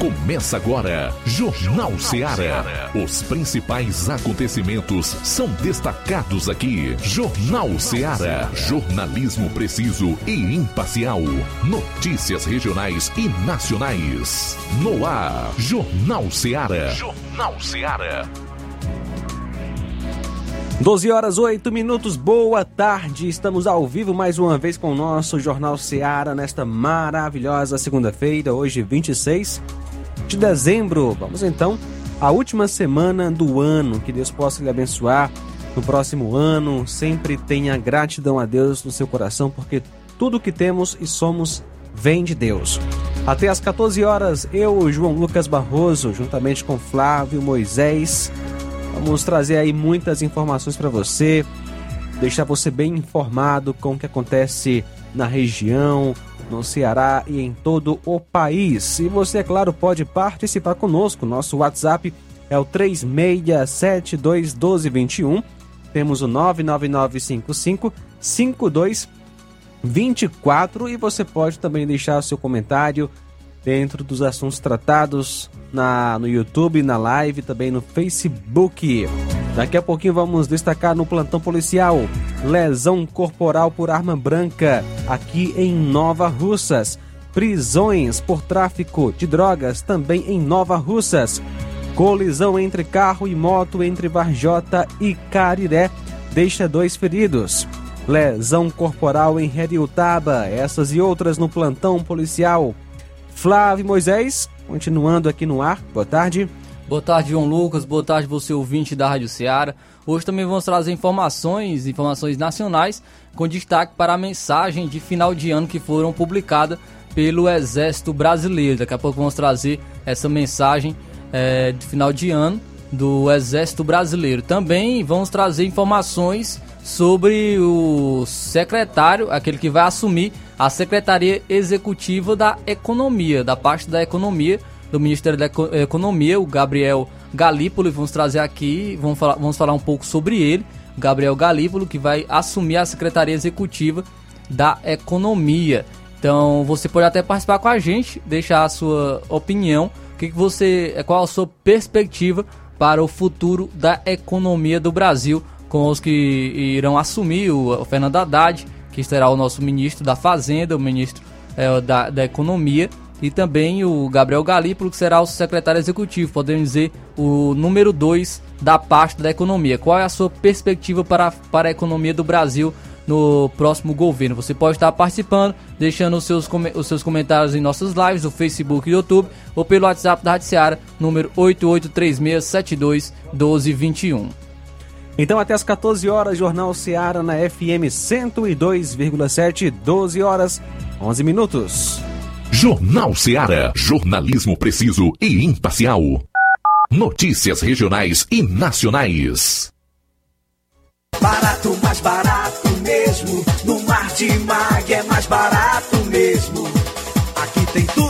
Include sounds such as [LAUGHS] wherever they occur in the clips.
Começa agora, Jornal Seara. Os principais acontecimentos são destacados aqui. Jornal Seara. Jornalismo preciso e imparcial. Notícias regionais e nacionais. No ar, Jornal Seara. Jornal Seara. 12 horas 8 minutos, boa tarde. Estamos ao vivo mais uma vez com o nosso Jornal Seara nesta maravilhosa segunda-feira, hoje 26 de dezembro. Vamos então à última semana do ano. Que Deus possa lhe abençoar no próximo ano. Sempre tenha gratidão a Deus no seu coração, porque tudo que temos e somos vem de Deus. Até às 14 horas, eu, João Lucas Barroso, juntamente com Flávio Moisés, vamos trazer aí muitas informações para você, deixar você bem informado com o que acontece na região, no Ceará e em todo o país. E você, é claro, pode participar conosco. Nosso WhatsApp é o 36721221. Temos o 99955 5224 e você pode também deixar seu comentário dentro dos assuntos tratados na, no YouTube, na live, também no Facebook. Daqui a pouquinho vamos destacar no plantão policial lesão corporal por arma branca aqui em Nova Russas. Prisões por tráfico de drogas também em Nova Russas. Colisão entre carro e moto entre Varjota e Cariré deixa dois feridos. Lesão corporal em Heriutaba, essas e outras no plantão policial. Flávio Moisés, continuando aqui no ar. Boa tarde. Boa tarde, João Lucas. Boa tarde, você ouvinte da Rádio Ceará. Hoje também vamos trazer informações, informações nacionais, com destaque para a mensagem de final de ano que foram publicadas pelo Exército Brasileiro. Daqui a pouco vamos trazer essa mensagem é, de final de ano do Exército Brasileiro. Também vamos trazer informações sobre o secretário, aquele que vai assumir a Secretaria Executiva da Economia, da parte da Economia do Ministério da Economia, o Gabriel Galípolo. Vamos trazer aqui, vamos falar, vamos falar um pouco sobre ele, Gabriel Galípolo, que vai assumir a Secretaria Executiva da Economia. Então você pode até participar com a gente, deixar a sua opinião, o que, que você, qual a sua perspectiva para o futuro da economia do Brasil, com os que irão assumir o, o Fernando Haddad, que será o nosso ministro da Fazenda, o ministro é, da, da Economia, e também o Gabriel Galípolo, que será o secretário executivo, podemos dizer o número 2 da parte da economia. Qual é a sua perspectiva para, para a economia do Brasil no próximo governo? Você pode estar participando, deixando os seus, os seus comentários em nossas lives, no Facebook e YouTube, ou pelo WhatsApp da Rádio Seara, número 8836721221. Então, até as 14 horas, Jornal Seara na FM 102,7, 12 horas, 11 minutos. Jornal Seara. Jornalismo preciso e imparcial. Notícias regionais e nacionais. Barato, mais barato mesmo. No Martimag é mais barato mesmo. Aqui tem tudo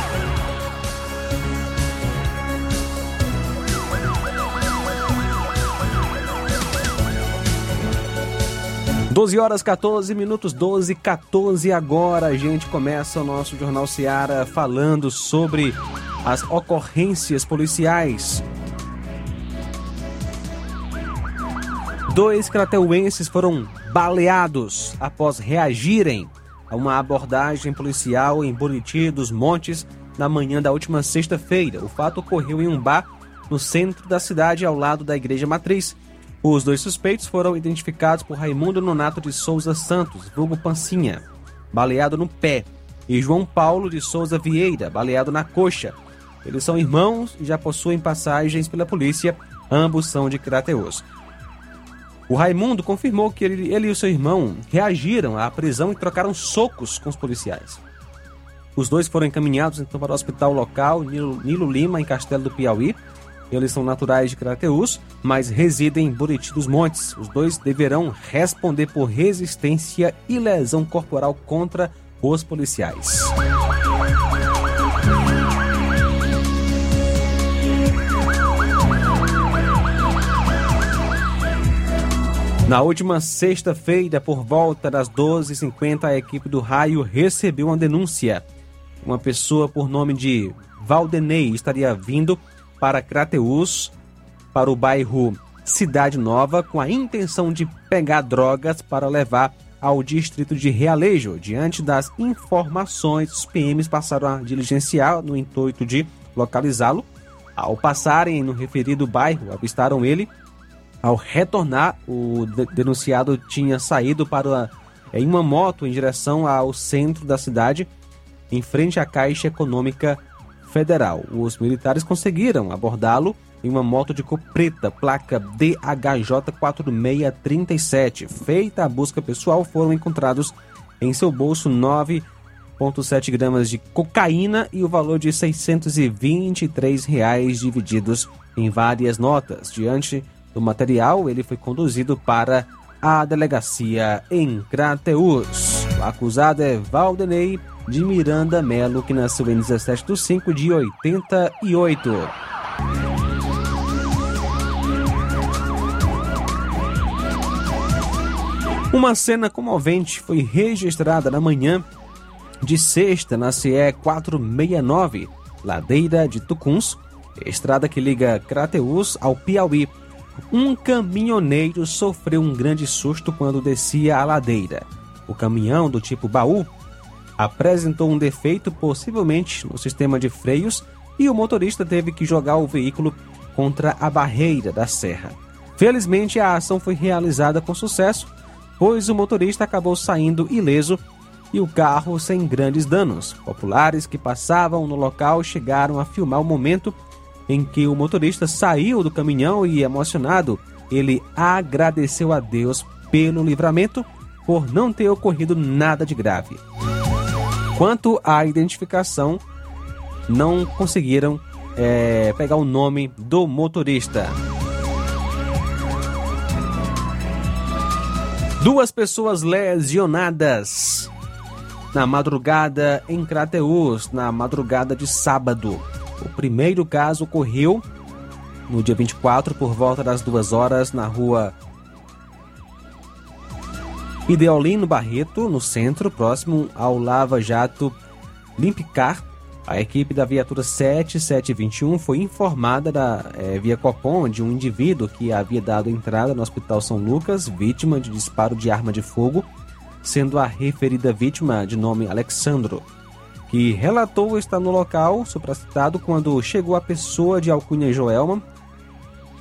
Doze horas 14 minutos, 12 14 agora. A gente começa o nosso Jornal Seara falando sobre as ocorrências policiais. Dois crateuenses foram baleados após reagirem a uma abordagem policial em Buriti dos Montes na manhã da última sexta-feira. O fato ocorreu em um bar no centro da cidade, ao lado da Igreja Matriz. Os dois suspeitos foram identificados por Raimundo Nonato de Souza Santos, vulgo Pancinha, baleado no pé, e João Paulo de Souza Vieira, baleado na coxa. Eles são irmãos e já possuem passagens pela polícia, ambos são de Crateus. O Raimundo confirmou que ele, ele e o seu irmão reagiram à prisão e trocaram socos com os policiais. Os dois foram encaminhados então para o hospital local Nilo, Nilo Lima, em Castelo do Piauí. Eles são naturais de Crateus, mas residem em Buriti dos Montes. Os dois deverão responder por resistência e lesão corporal contra os policiais. Na última sexta-feira, por volta das 12h50, a equipe do Raio recebeu uma denúncia. Uma pessoa por nome de Valdenei estaria vindo para Crateus, para o bairro Cidade Nova, com a intenção de pegar drogas para levar ao distrito de Realejo. Diante das informações, os PMs passaram a diligenciar no intuito de localizá-lo. Ao passarem no referido bairro, avistaram ele ao retornar, o de- denunciado tinha saído para em uma moto em direção ao centro da cidade, em frente à Caixa Econômica Federal. Os militares conseguiram abordá-lo em uma moto de cor preta, placa DHJ 4637. Feita a busca pessoal, foram encontrados em seu bolso 9,7 gramas de cocaína e o valor de 623 reais divididos em várias notas. Diante do material, ele foi conduzido para a delegacia em Crateus. O acusado é Valdenei de Miranda Melo, que nasceu em 17 de 5 de 88. Uma cena comovente foi registrada na manhã de sexta na CE 469, ladeira de Tucuns, estrada que liga Crateus ao Piauí. Um caminhoneiro sofreu um grande susto quando descia a ladeira. O caminhão do tipo baú apresentou um defeito, possivelmente no sistema de freios, e o motorista teve que jogar o veículo contra a barreira da serra. Felizmente, a ação foi realizada com sucesso, pois o motorista acabou saindo ileso e o carro sem grandes danos. Populares que passavam no local chegaram a filmar o momento em que o motorista saiu do caminhão e, emocionado, ele agradeceu a Deus pelo livramento por não ter ocorrido nada de grave. Quanto à identificação, não conseguiram é, pegar o nome do motorista. Duas pessoas lesionadas na madrugada em Crateus, na madrugada de sábado. O primeiro caso ocorreu no dia 24, por volta das duas horas, na rua Ideolino Barreto, no centro, próximo ao Lava Jato Limpicar. A equipe da viatura 7721 foi informada da, é, via Copom de um indivíduo que havia dado entrada no Hospital São Lucas, vítima de disparo de arma de fogo, sendo a referida vítima de nome Alexandro, que relatou estar no local supracitado quando chegou a pessoa de alcunha Joelma,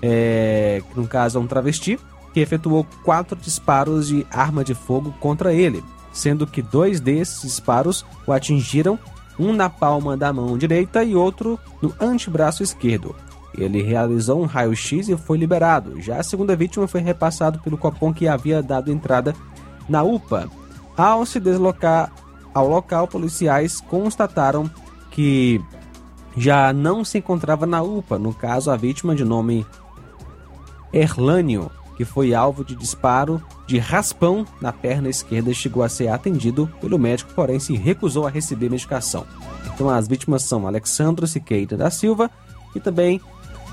é, no caso é um travesti, que efetuou quatro disparos de arma de fogo contra ele, sendo que dois desses disparos o atingiram, um na palma da mão direita e outro no antebraço esquerdo. Ele realizou um raio-x e foi liberado. Já a segunda vítima foi repassado pelo Copom que havia dado entrada na UPA. Ao se deslocar ao local, policiais constataram que já não se encontrava na UPA, no caso a vítima de nome Erlânio, que foi alvo de disparo de raspão na perna esquerda, chegou a ser atendido pelo médico, porém se recusou a receber medicação. Então as vítimas são Alexandro Siqueira da Silva e também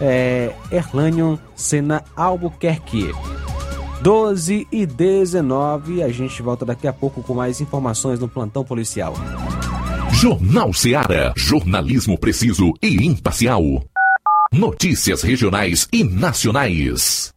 é, Erlânio Sena Albuquerque. 12 e 19, a gente volta daqui a pouco com mais informações no plantão policial. Jornal Seara. Jornalismo preciso e imparcial. Notícias regionais e nacionais.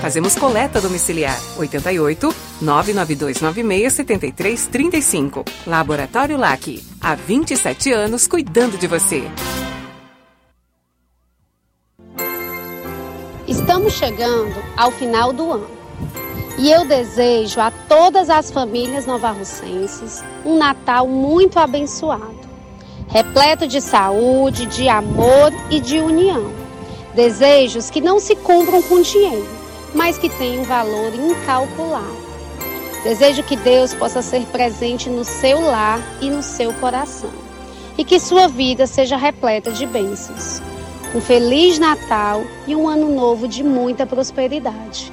Fazemos coleta domiciliar 88 99296 7335. Laboratório LAC. Há 27 anos cuidando de você. Estamos chegando ao final do ano e eu desejo a todas as famílias novarrocenses um Natal muito abençoado, repleto de saúde, de amor e de união. Desejos que não se cumpram com dinheiro, mas que têm um valor incalculável. Desejo que Deus possa ser presente no seu lar e no seu coração e que sua vida seja repleta de bênçãos. Um feliz Natal e um ano novo de muita prosperidade.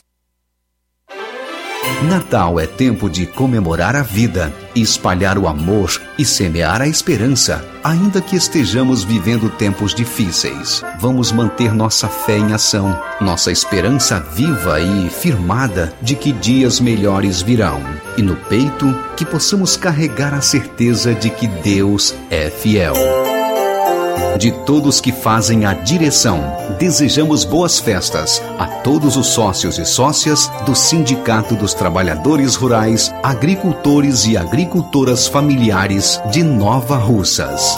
Natal é tempo de comemorar a vida, espalhar o amor e semear a esperança. Ainda que estejamos vivendo tempos difíceis, vamos manter nossa fé em ação, nossa esperança viva e firmada de que dias melhores virão. E no peito, que possamos carregar a certeza de que Deus é fiel. De todos que fazem a direção, desejamos boas festas a todos os sócios e sócias do Sindicato dos Trabalhadores Rurais, Agricultores e Agricultoras Familiares de Nova Russas.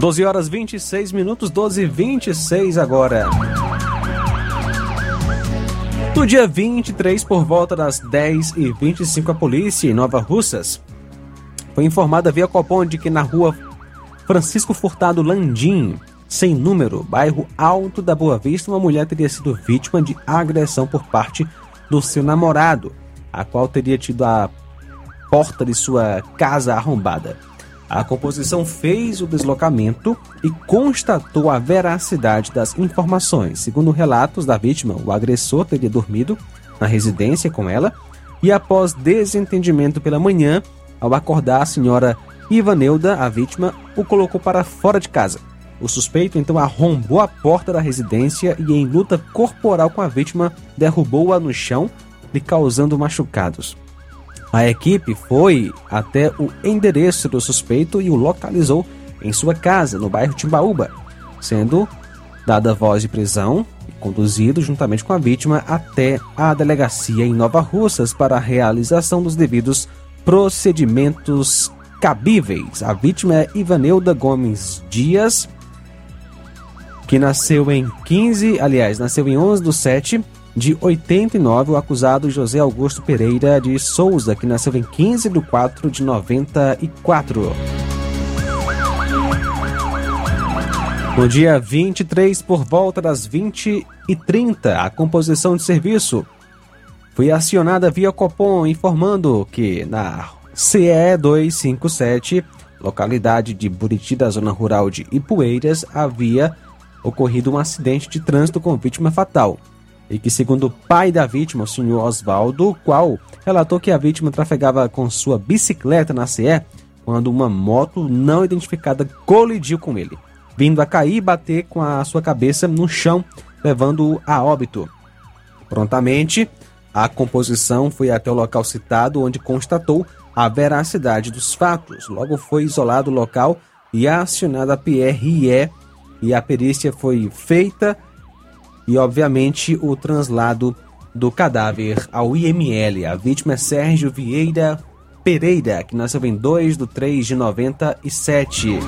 Doze horas 26 minutos, 12 e 26 agora. No dia 23, por volta das 10 e 25 a polícia em Nova Russas foi informada via Copom de que na rua Francisco Furtado Landim, sem número, bairro Alto da Boa Vista, uma mulher teria sido vítima de agressão por parte do seu namorado, a qual teria tido a porta de sua casa arrombada. A composição fez o deslocamento e constatou a veracidade das informações. Segundo relatos da vítima, o agressor teria dormido na residência com ela e, após desentendimento pela manhã, ao acordar a senhora Ivaneuda, a vítima, o colocou para fora de casa. O suspeito então arrombou a porta da residência e, em luta corporal com a vítima, derrubou-a no chão, lhe causando machucados. A equipe foi até o endereço do suspeito e o localizou em sua casa, no bairro Timbaúba, sendo dada voz de prisão e conduzido juntamente com a vítima até a delegacia em Nova Russas para a realização dos devidos procedimentos cabíveis. A vítima é Ivaneuda Gomes Dias, que nasceu em 15, aliás, nasceu em 11 do 7 de 89, o acusado José Augusto Pereira de Souza, que nasceu em 15 de 4 de 94. No dia 23, por volta das 20 e 30, a composição de serviço foi acionada via Copom, informando que na CE 257, localidade de Buriti, da zona rural de Ipueiras, havia ocorrido um acidente de trânsito com vítima fatal. E que, segundo o pai da vítima, o senhor Oswaldo, qual relatou que a vítima trafegava com sua bicicleta na CE quando uma moto não identificada colidiu com ele, vindo a cair e bater com a sua cabeça no chão, levando-o a óbito. Prontamente, a composição foi até o local citado, onde constatou a veracidade dos fatos. Logo foi isolado o local e acionada a PRE e a perícia foi feita e, obviamente, o translado do cadáver ao IML. A vítima é Sérgio Vieira Pereira, que nasceu em 2 de 3 de 97.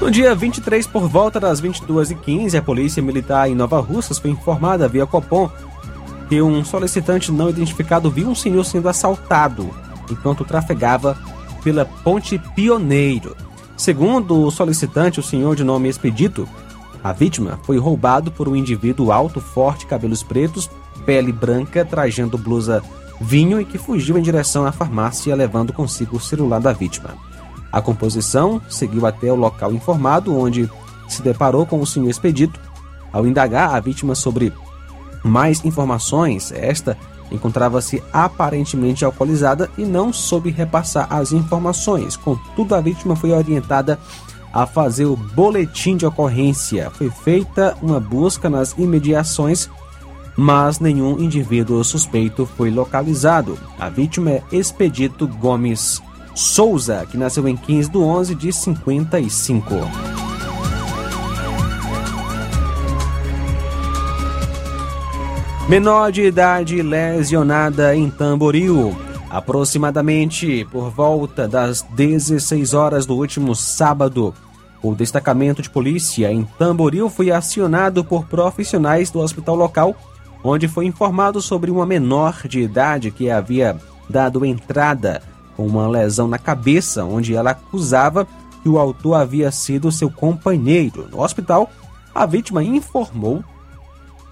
No dia 23, por volta das 22h15, a Polícia Militar em Nova Russas foi informada via Copom que um solicitante não identificado viu um senhor sendo assaltado enquanto trafegava pela Ponte Pioneiro. Segundo o solicitante, o senhor de nome Expedito, a vítima foi roubado por um indivíduo alto, forte, cabelos pretos, pele branca, trajando blusa vinho e que fugiu em direção à farmácia, levando consigo o celular da vítima. A composição seguiu até o local informado, onde se deparou com o senhor Expedito. Ao indagar a vítima sobre mais informações, esta encontrava-se aparentemente alcoolizada e não soube repassar as informações. Contudo, a vítima foi orientada a fazer o boletim de ocorrência. Foi feita uma busca nas imediações, mas nenhum indivíduo suspeito foi localizado. A vítima é Expedito Gomes Souza, que nasceu em 15 de 11 de 55. Menor de idade lesionada em Tamboril. Aproximadamente por volta das 16 horas do último sábado, o destacamento de polícia em Tamboril foi acionado por profissionais do hospital local, onde foi informado sobre uma menor de idade que havia dado entrada com uma lesão na cabeça, onde ela acusava que o autor havia sido seu companheiro. No hospital, a vítima informou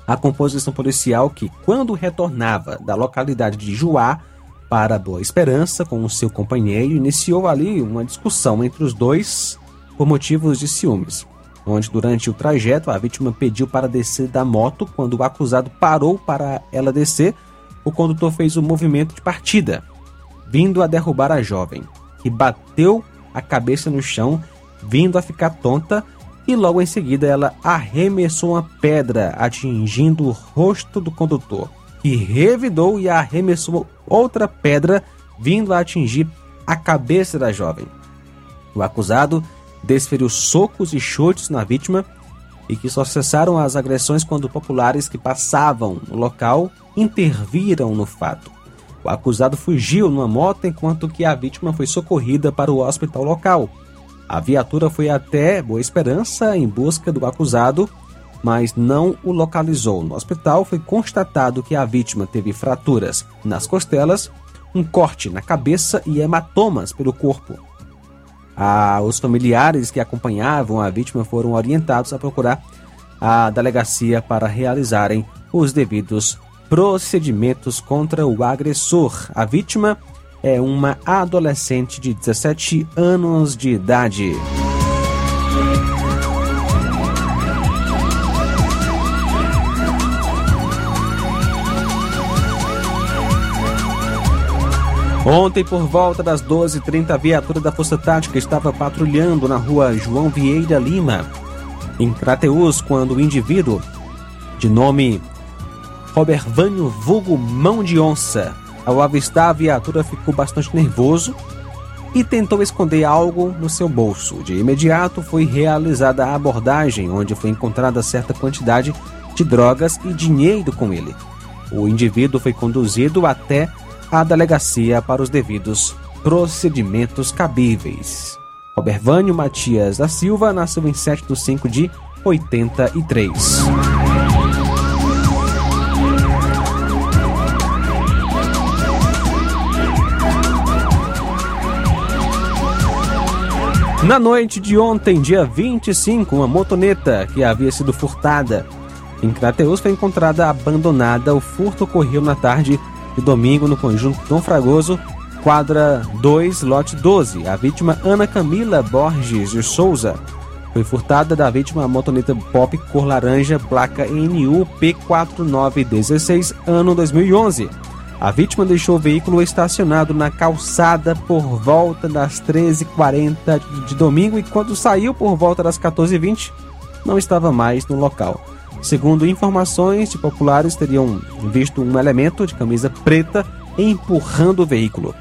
a composição policial que, quando retornava da localidade de Juá para Boa Esperança com o seu companheiro, iniciou ali uma discussão entre os dois por motivos de ciúmes, onde durante o trajeto a vítima pediu para descer da moto quando o acusado parou para ela descer, o condutor fez o movimento de partida, vindo a derrubar a jovem, que bateu a cabeça no chão, vindo a ficar tonta e logo em seguida ela arremessou uma pedra, atingindo o rosto do condutor, que revidou e arremessou outra pedra, vindo a atingir a cabeça da jovem. O acusado desferiu socos e chutes na vítima e que só cessaram as agressões quando populares que passavam no local interviram no fato. O acusado fugiu numa moto enquanto que a vítima foi socorrida para o hospital local. A viatura foi até Boa Esperança em busca do acusado, mas não o localizou. No hospital foi constatado que a vítima teve fraturas nas costelas, um corte na cabeça e hematomas pelo corpo. Ah, os familiares que acompanhavam a vítima foram orientados a procurar a delegacia para realizarem os devidos procedimentos contra o agressor. A vítima é uma adolescente de 17 anos de idade. Ontem, por volta das 12h30, a viatura da Força Tática estava patrulhando na rua João Vieira Lima, em Crateus, quando o indivíduo, de nome Robervânio Vulgo Mão de Onça, ao avistar a viatura, ficou bastante nervoso e tentou esconder algo no seu bolso. De imediato foi realizada a abordagem, onde foi encontrada certa quantidade de drogas e dinheiro com ele. O indivíduo foi conduzido até a delegacia para os devidos procedimentos cabíveis. Robervânio Matias da Silva nasceu em 7 de 5 de 83. Na noite de ontem, dia 25, uma motoneta que havia sido furtada em Crateus foi encontrada abandonada. O furto ocorreu na tarde de domingo no conjunto Dom Fragoso, quadra 2, lote 12. A vítima Ana Camila Borges de Souza foi furtada da vítima motoneta Pop cor laranja, placa NU P4916, ano 2011. A vítima deixou o veículo estacionado na calçada por volta das 13h40 de domingo e quando saiu por volta das 14h20 não estava mais no local. Segundo informações de populares, teriam visto um elemento de camisa preta empurrando o veículo.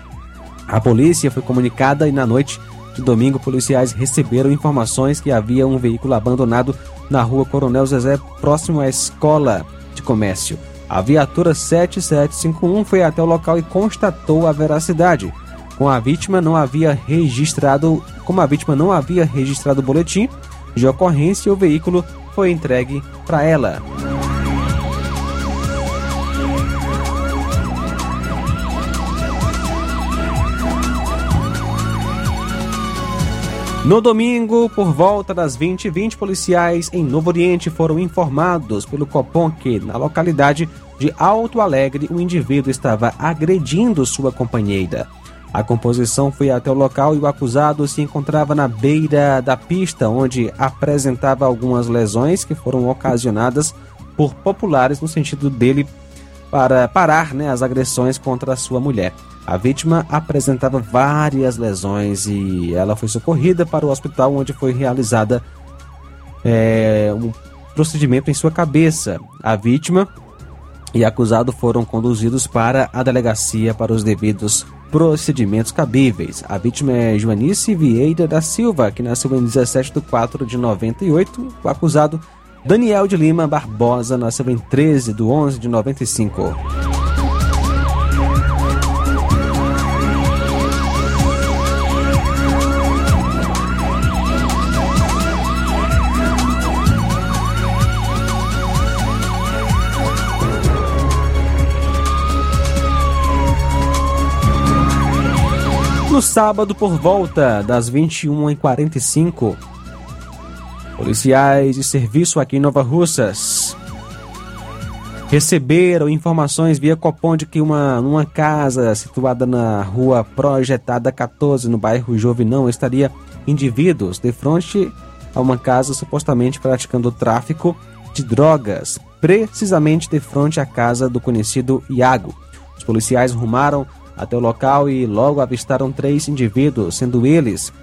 A polícia foi comunicada e na noite de domingo policiais receberam informações que havia um veículo abandonado na rua Coronel Zezé, próximo à escola de comércio. A viatura 7751 foi até o local e constatou a veracidade. Com a vítima não havia registrado, como a vítima não havia registrado o boletim de ocorrência, o veículo foi entregue para ela. No domingo, por volta das 20 20 policiais em Novo Oriente foram informados pelo Copom que, na localidade de Alto Alegre, o indivíduo estava agredindo sua companheira. A composição foi até o local e o acusado se encontrava na beira da pista, onde apresentava algumas lesões que foram ocasionadas por populares no sentido dele para parar né, as agressões contra a sua mulher. A vítima apresentava várias lesões e ela foi socorrida para o hospital onde foi realizada é, um procedimento em sua cabeça. A vítima e acusado foram conduzidos para a delegacia para os devidos procedimentos cabíveis. A vítima é Joanice Vieira da Silva, que nasceu em 17 de 4 de 98. O acusado Daniel de Lima Barbosa nasceu em 13 de 11 de 95. No sábado, por volta das 21h45, policiais de serviço aqui em Nova Russas receberam informações via Copom de que uma, numa casa situada na rua Projetada 14, no bairro Jovinão, estaria indivíduos de frente a uma casa supostamente praticando tráfico de drogas, precisamente de frente à casa do conhecido Iago. Os policiais rumaram até o local e logo avistaram três indivíduos, sendo eles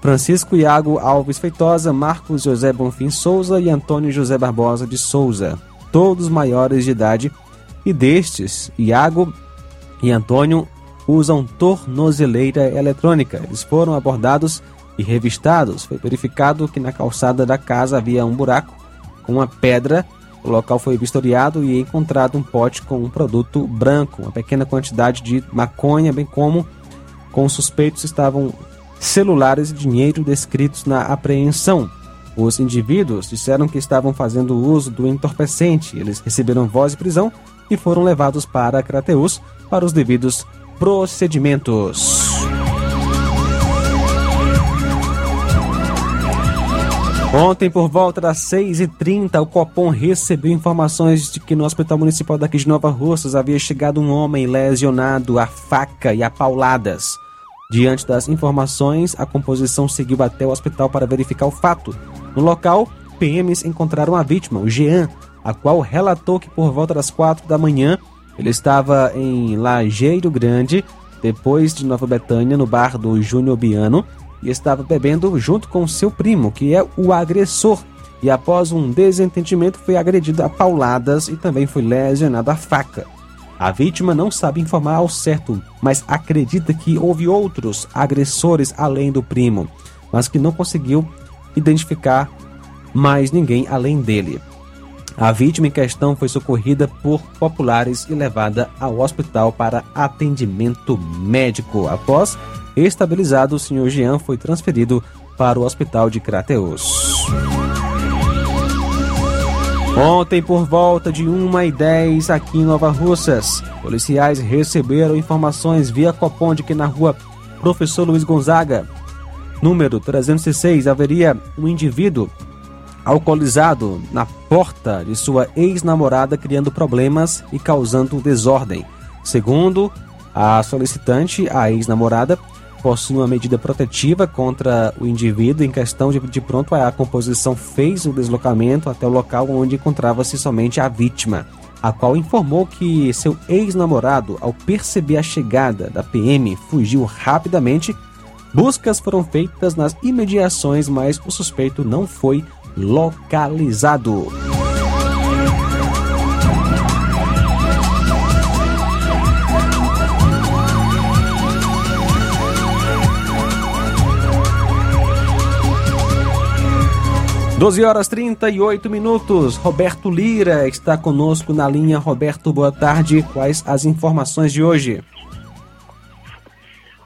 Francisco Iago Alves Feitosa, Marcos José Bonfim Souza e Antônio José Barbosa de Souza, todos maiores de idade, e destes, Iago e Antônio usam tornozeleira eletrônica. Eles foram abordados e revistados. Foi verificado que na calçada da casa havia um buraco com uma pedra o local foi vistoriado e encontrado um pote com um produto branco, uma pequena quantidade de maconha, bem como com suspeitos estavam celulares e dinheiro descritos na apreensão. Os indivíduos disseram que estavam fazendo uso do entorpecente. Eles receberam voz de prisão e foram levados para Crateus para os devidos procedimentos. Ontem, por volta das 6h30, o Copom recebeu informações de que no Hospital Municipal daqui de Nova Russas havia chegado um homem lesionado a faca e a pauladas. Diante das informações, a composição seguiu até o hospital para verificar o fato. No local, PMs encontraram a vítima, o Jean, a qual relatou que por volta das 4 da manhã ele estava em Lajeiro Grande, depois de Nova Betânia, no bar do Júnior Biano, e estava bebendo junto com seu primo, que é o agressor. E após um desentendimento, foi agredido a pauladas e também foi lesionado a faca. A vítima não sabe informar ao certo, mas acredita que houve outros agressores além do primo, mas que não conseguiu identificar mais ninguém além dele. A vítima em questão foi socorrida por populares e levada ao hospital para atendimento médico. Após estabilizado, o senhor Jean foi transferido para o hospital de Crateus. Ontem, por volta de 1h10 aqui em Nova Russas, policiais receberam informações via Copom de que na rua Professor Luiz Gonzaga, número 306, haveria um indivíduo alcoolizado na porta de sua ex-namorada, criando problemas e causando desordem. Segundo a solicitante, a ex-namorada possui uma medida protetiva contra o indivíduo em questão de, de pronto a composição fez o deslocamento até o local onde encontrava-se somente a vítima, a qual informou que seu ex-namorado, ao perceber a chegada da PM, fugiu rapidamente. Buscas foram feitas nas imediações, mas o suspeito não foi localizado. 12 horas 38 minutos. Roberto Lira está conosco na linha. Roberto, boa tarde. Quais as informações de hoje?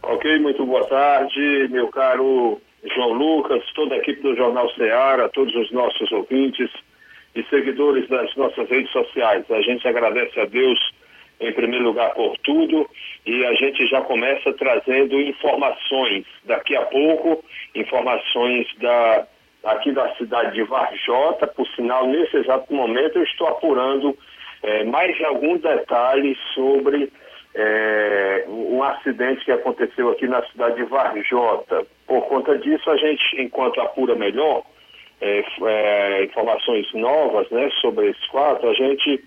Ok, muito boa tarde, meu caro João Lucas, toda a equipe do Jornal Ceará, todos os nossos ouvintes e seguidores das nossas redes sociais. A gente agradece a Deus em primeiro lugar por tudo e a gente já começa trazendo informações daqui a pouco, informações da aqui da cidade de Varjota. Por sinal, nesse exato momento, eu estou apurando é, mais alguns detalhes sobre é, um acidente que aconteceu aqui na cidade de Varjota. Por conta disso, a gente, enquanto apura melhor é, é informações novas né, sobre esse fato, a gente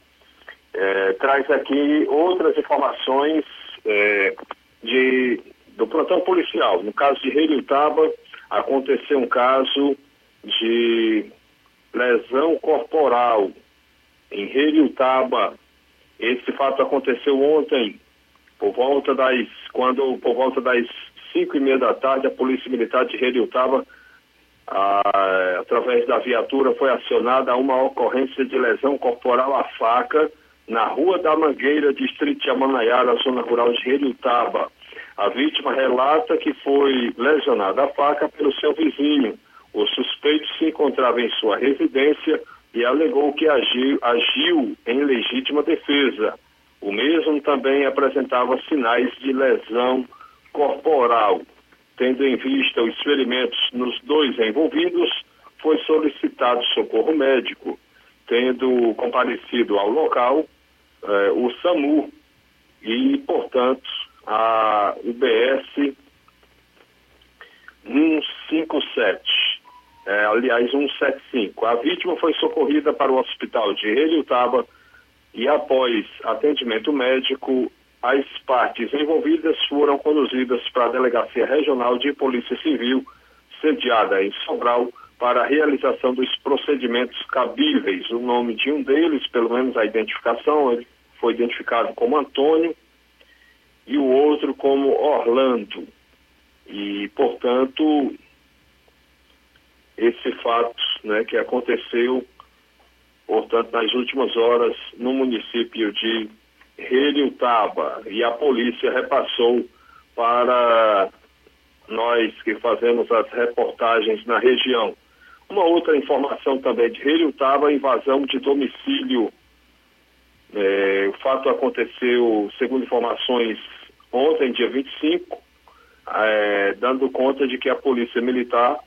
é, traz aqui outras informações é, de, do plantão policial. No caso de Reiutaba, aconteceu um caso de lesão corporal em Heriutaba. Esse fato aconteceu ontem, por volta das, quando por volta das cinco e meia da tarde, a Polícia Militar de Heriutaba, através da viatura, foi acionada uma ocorrência de lesão corporal à faca na Rua da Mangueira, distrito de Amanaiara, zona rural de Heriutaba. A vítima relata que foi lesionada à faca pelo seu vizinho, o suspeito se encontrava em sua residência e alegou que agiu, agiu em legítima defesa. O mesmo também apresentava sinais de lesão corporal. Tendo em vista os ferimentos nos dois envolvidos, foi solicitado socorro médico. Tendo comparecido ao local eh, o SAMU e, portanto, a UBS 157 é, aliás, 175. A vítima foi socorrida para o hospital de Heliutaba e, após atendimento médico, as partes envolvidas foram conduzidas para a Delegacia Regional de Polícia Civil, sediada em Sobral, para a realização dos procedimentos cabíveis. O nome de um deles, pelo menos a identificação, ele foi identificado como Antônio e o outro como Orlando. E, portanto, esse fato né, que aconteceu, portanto, nas últimas horas no município de Heliutaba e a polícia repassou para nós que fazemos as reportagens na região. Uma outra informação também de Heliutaba, invasão de domicílio. É, o fato aconteceu, segundo informações, ontem, dia 25, é, dando conta de que a polícia militar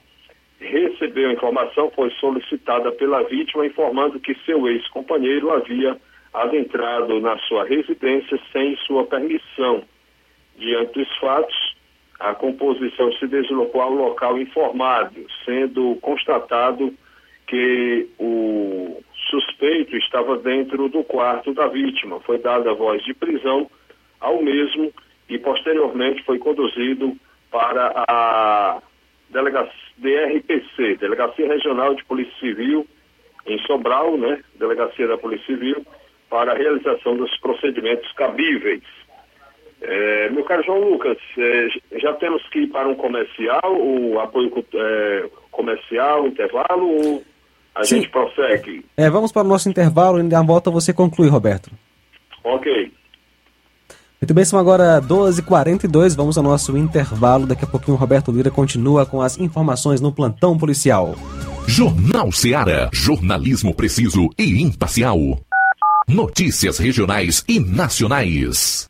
recebeu a informação, foi solicitada pela vítima, informando que seu ex-companheiro havia adentrado na sua residência sem sua permissão. Diante dos fatos, a composição se deslocou ao local informado, sendo constatado que o suspeito estava dentro do quarto da vítima. Foi dada voz de prisão ao mesmo e posteriormente foi conduzido para a delegacia DRPC, Delegacia Regional de Polícia Civil, em Sobral, né? Delegacia da Polícia Civil, para a realização dos procedimentos cabíveis. É, meu caro João Lucas, é, já temos que ir para um comercial, o apoio é, comercial, intervalo, ou a Sim. gente prossegue. É, vamos para o nosso intervalo e na volta você conclui, Roberto. Ok. Muito bem, são agora 12h42, vamos ao nosso intervalo. Daqui a pouquinho o Roberto Lira continua com as informações no plantão policial. Jornal Seara. Jornalismo preciso e imparcial. Notícias regionais e nacionais.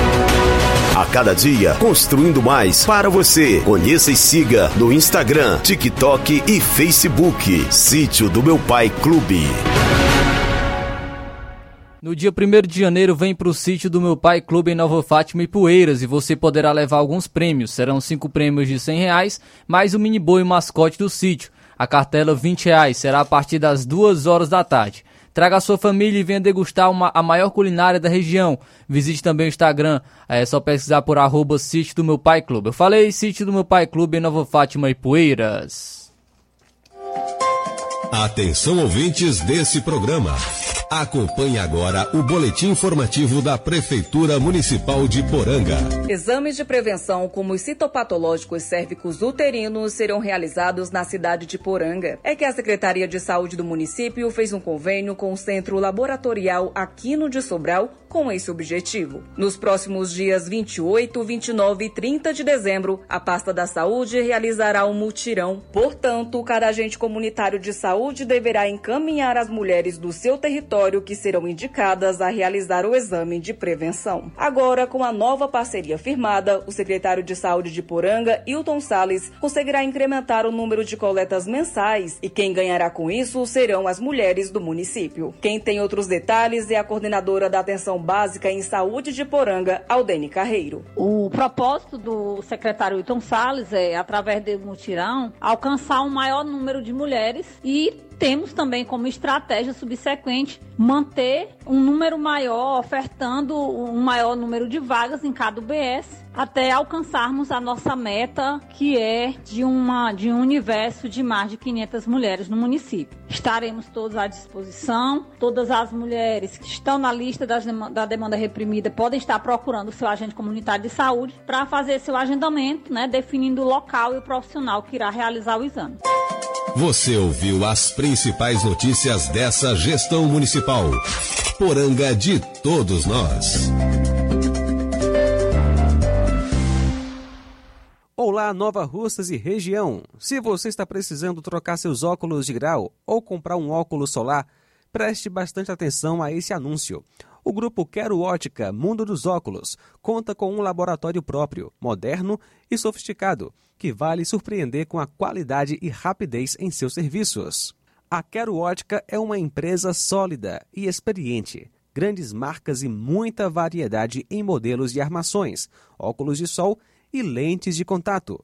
A cada dia, construindo mais para você. Conheça e siga no Instagram, TikTok e Facebook. Sítio do Meu Pai Clube. No dia 1 de janeiro, vem para o sítio do meu pai Clube em Nova Fátima e Poeiras e você poderá levar alguns prêmios. Serão cinco prêmios de 100 reais, mais o mini boi mascote do sítio. A cartela 20 reais será a partir das 2 horas da tarde. Traga a sua família e venha degustar uma, a maior culinária da região. Visite também o Instagram, é só pesquisar por arroba Sítio do Meu Pai Clube. Eu falei Sítio do Meu Pai Clube em Nova Fátima e Poeiras. Atenção ouvintes desse programa. Acompanhe agora o boletim informativo da Prefeitura Municipal de Poranga. Exames de prevenção como os citopatológicos cérvicos uterinos serão realizados na cidade de Poranga. É que a Secretaria de Saúde do município fez um convênio com o Centro Laboratorial Aquino de Sobral com esse objetivo. Nos próximos dias 28, 29 e 30 de dezembro, a pasta da saúde realizará um mutirão. Portanto, cada agente comunitário de saúde deverá encaminhar as mulheres do seu território que serão indicadas a realizar o exame de prevenção. Agora, com a nova parceria firmada, o secretário de Saúde de Poranga, Hilton Sales, conseguirá incrementar o número de coletas mensais e quem ganhará com isso serão as mulheres do município. Quem tem outros detalhes é a coordenadora da Atenção Básica em Saúde de Poranga, Aldene Carreiro. O propósito do secretário Hilton Salles é, através do mutirão, alcançar um maior número de mulheres e temos também como estratégia subsequente manter um número maior, ofertando um maior número de vagas em cada UBS, até alcançarmos a nossa meta, que é de, uma, de um universo de mais de 500 mulheres no município. Estaremos todos à disposição. Todas as mulheres que estão na lista das, da demanda reprimida podem estar procurando o seu agente comunitário de saúde para fazer seu agendamento, né, definindo o local e o profissional que irá realizar o exame. Você ouviu as principais notícias dessa gestão municipal. Poranga de todos nós. Olá, Nova Russas e região. Se você está precisando trocar seus óculos de grau ou comprar um óculos solar, preste bastante atenção a esse anúncio. O grupo Quero Ótica Mundo dos Óculos conta com um laboratório próprio, moderno e sofisticado, que vale surpreender com a qualidade e rapidez em seus serviços. A Quero Ótica é uma empresa sólida e experiente. Grandes marcas e muita variedade em modelos de armações, óculos de sol e lentes de contato.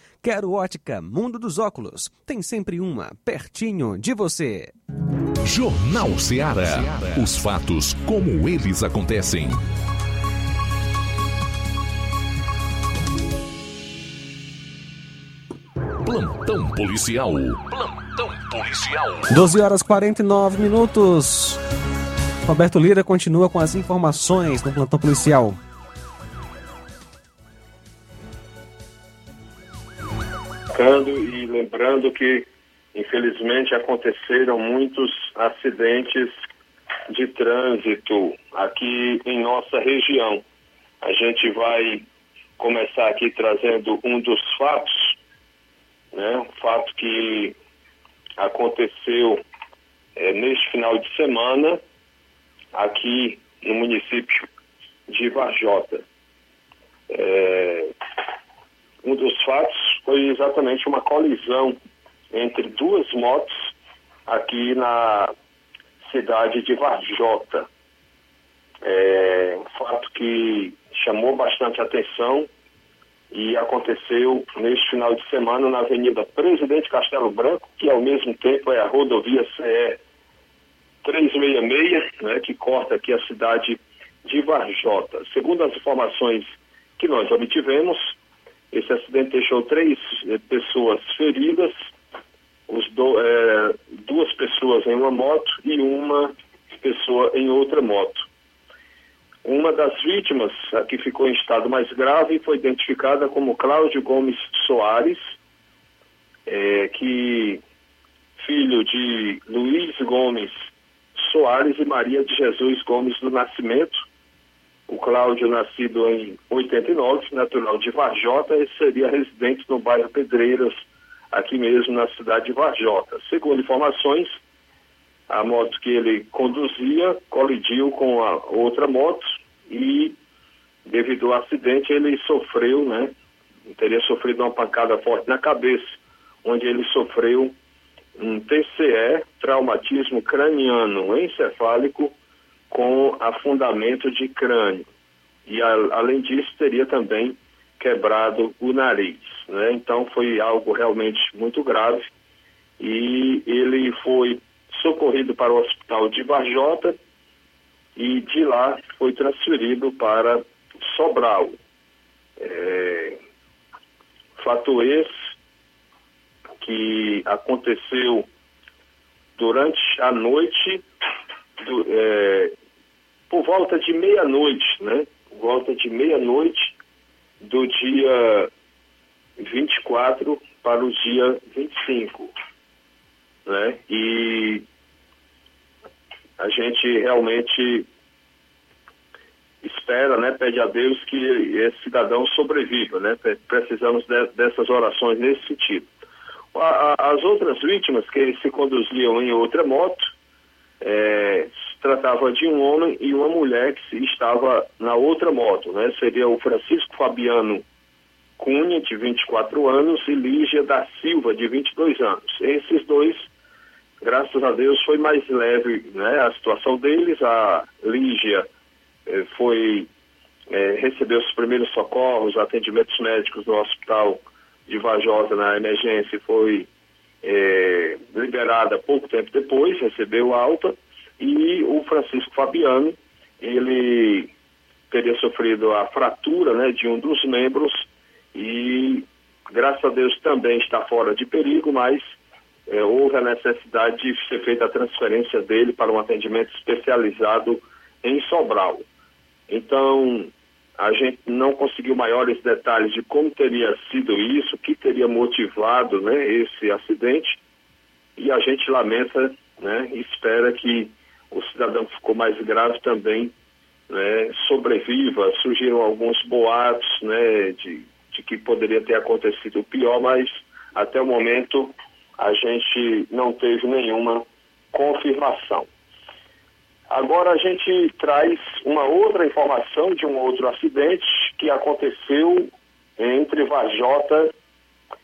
Quero Ótica Mundo dos Óculos. Tem sempre uma pertinho de você. Jornal Ceará. Os fatos como eles acontecem. Plantão policial. Plantão policial. 12 horas 49 minutos. Roberto Lira continua com as informações no plantão policial. E lembrando que, infelizmente, aconteceram muitos acidentes de trânsito aqui em nossa região. A gente vai começar aqui trazendo um dos fatos, né? Um fato que aconteceu é, neste final de semana aqui no município de Varjota. É, um dos fatos foi exatamente uma colisão entre duas motos aqui na cidade de Varjota. É um fato que chamou bastante atenção e aconteceu neste final de semana na Avenida Presidente Castelo Branco, que ao mesmo tempo é a rodovia CE 366, né, que corta aqui a cidade de Varjota. Segundo as informações que nós obtivemos, esse acidente deixou três eh, pessoas feridas, do, eh, duas pessoas em uma moto e uma pessoa em outra moto. Uma das vítimas, a que ficou em estado mais grave, foi identificada como Cláudio Gomes Soares, eh, que filho de Luiz Gomes Soares e Maria de Jesus Gomes do Nascimento, o Cláudio, nascido em 89, natural de Varjota, e seria residente no bairro Pedreiras, aqui mesmo na cidade de Varjota. Segundo informações, a moto que ele conduzia colidiu com a outra moto e, devido ao acidente, ele sofreu, né? Teria sofrido uma pancada forte na cabeça, onde ele sofreu um TCE, traumatismo craniano encefálico, com afundamento de crânio. E, a, além disso, teria também quebrado o nariz. Né? Então, foi algo realmente muito grave. E ele foi socorrido para o hospital de Varjota e de lá foi transferido para Sobral. É, fato esse que aconteceu durante a noite, do, é, por volta de meia-noite, né? Por volta de meia-noite do dia 24 para o dia 25, né? E a gente realmente espera, né, pede a Deus que esse cidadão sobreviva, né? Precisamos de, dessas orações nesse sentido. A, a, as outras vítimas que se conduziam em outra moto, é, tratava de um homem e uma mulher que estava na outra moto, né? Seria o Francisco Fabiano Cunha, de 24 anos, e Lígia da Silva, de 22 anos. Esses dois, graças a Deus, foi mais leve né, a situação deles. A Lígia eh, foi eh, recebeu os primeiros socorros, atendimentos médicos no hospital de Vajosa na emergência foi eh, liberada pouco tempo depois, recebeu alta, e o Francisco Fabiano, ele teria sofrido a fratura né, de um dos membros e, graças a Deus, também está fora de perigo, mas é, houve a necessidade de ser feita a transferência dele para um atendimento especializado em Sobral. Então, a gente não conseguiu maiores detalhes de como teria sido isso, que teria motivado né, esse acidente, e a gente lamenta né, espera que o cidadão que ficou mais grave também né, sobreviva. Surgiram alguns boatos né, de, de que poderia ter acontecido o pior, mas até o momento a gente não teve nenhuma confirmação. Agora a gente traz uma outra informação de um outro acidente que aconteceu entre Vajota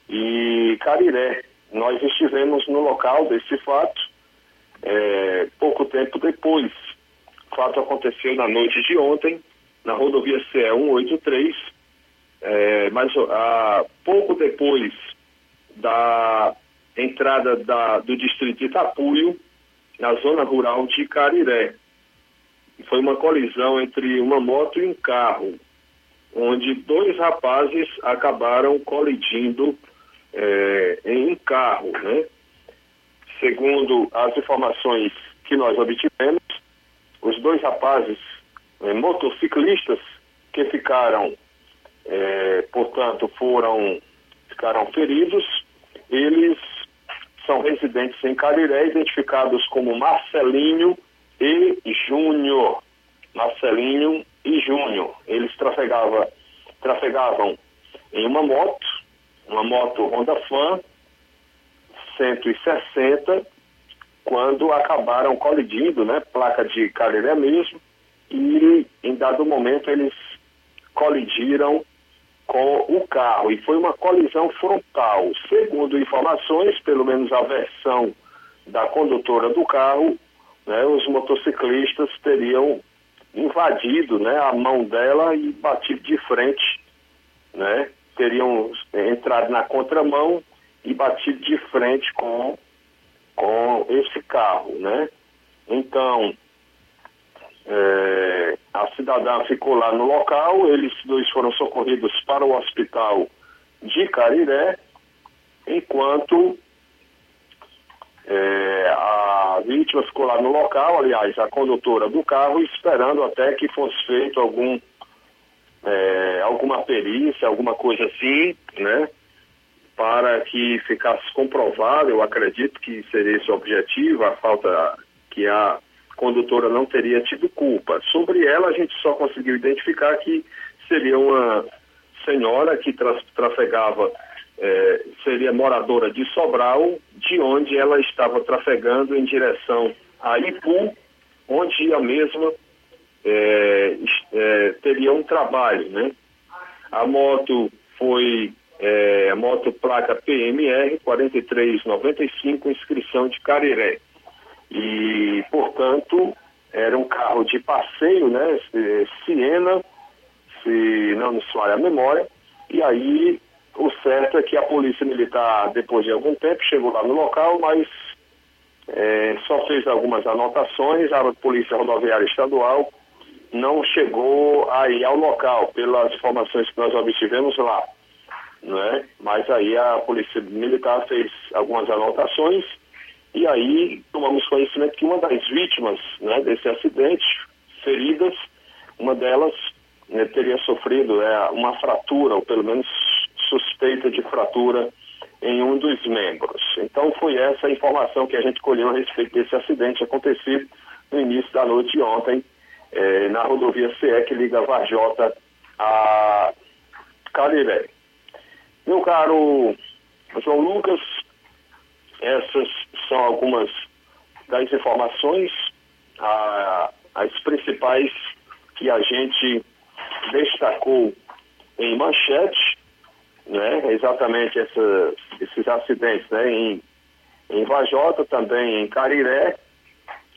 e Cariré. Nós estivemos no local desse fato é, pouco tempo depois. O fato aconteceu na noite de ontem, na rodovia CE 183, é, mas a, pouco depois da entrada da, do distrito de Itapuio, na zona rural de Cariré. Foi uma colisão entre uma moto e um carro, onde dois rapazes acabaram colidindo é, em um carro, né? Segundo as informações que nós obtivemos, os dois rapazes é, motociclistas que ficaram, é, portanto, foram ficaram feridos, eles são residentes em Cariré, identificados como Marcelinho e Júnior. Marcelinho e Júnior. Eles trafegava, trafegavam em uma moto, uma moto Honda Fan 160, quando acabaram colidindo, né, placa de Cariré mesmo, e em dado momento eles colidiram com o carro e foi uma colisão frontal. Segundo informações, pelo menos a versão da condutora do carro, né, os motociclistas teriam invadido né, a mão dela e batido de frente, né, teriam entrado na contramão e batido de frente com, com esse carro. Né? Então, é, a cidadã ficou lá no local, eles dois foram socorridos para o hospital de Cariré, enquanto é, a vítima ficou lá no local, aliás, a condutora do carro, esperando até que fosse feito algum é, alguma perícia, alguma coisa assim, né? Para que ficasse comprovado, eu acredito que seria esse o objetivo, a falta que a condutora não teria tido culpa. Sobre ela, a gente só conseguiu identificar que seria uma senhora que tra trafegava, eh, seria moradora de Sobral, de onde ela estava trafegando em direção a Ipu, onde a mesma eh, eh, teria um trabalho, né? A moto foi a moto placa PMR 4395, inscrição de Cariré. E, portanto, era um carro de passeio, né, Siena, se não me falha a memória, e aí o certo é que a polícia militar, depois de algum tempo, chegou lá no local, mas é, só fez algumas anotações, a polícia rodoviária estadual não chegou aí ao local, pelas informações que nós obtivemos lá. Né? Mas aí a Polícia Militar fez algumas anotações e aí tomamos conhecimento que uma das vítimas né, desse acidente, feridas, uma delas né, teria sofrido é, uma fratura, ou pelo menos suspeita de fratura em um dos membros. Então foi essa a informação que a gente colheu a respeito desse acidente acontecido no início da noite de ontem, eh, na rodovia CE que liga Varjota a Caliré. Meu caro João Lucas, essas são algumas das informações, as principais que a gente destacou em manchete, né, exatamente essa, esses acidentes né, em, em Vajota, também em Cariré,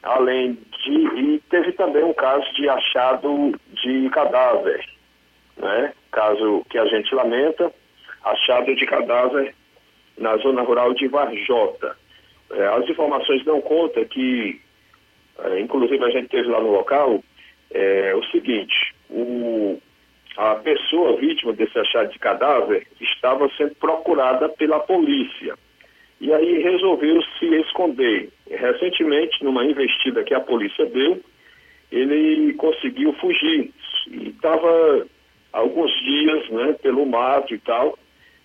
além de. E teve também um caso de achado de cadáver, né, caso que a gente lamenta, achado de cadáver na zona rural de Varjota. É, as informações dão conta que, é, inclusive a gente teve lá no local, é, o seguinte, o, a pessoa vítima desse achado de cadáver estava sendo procurada pela polícia. E aí resolveu se esconder. Recentemente, numa investida que a polícia deu, ele conseguiu fugir. E estava alguns dias né, pelo mato e tal.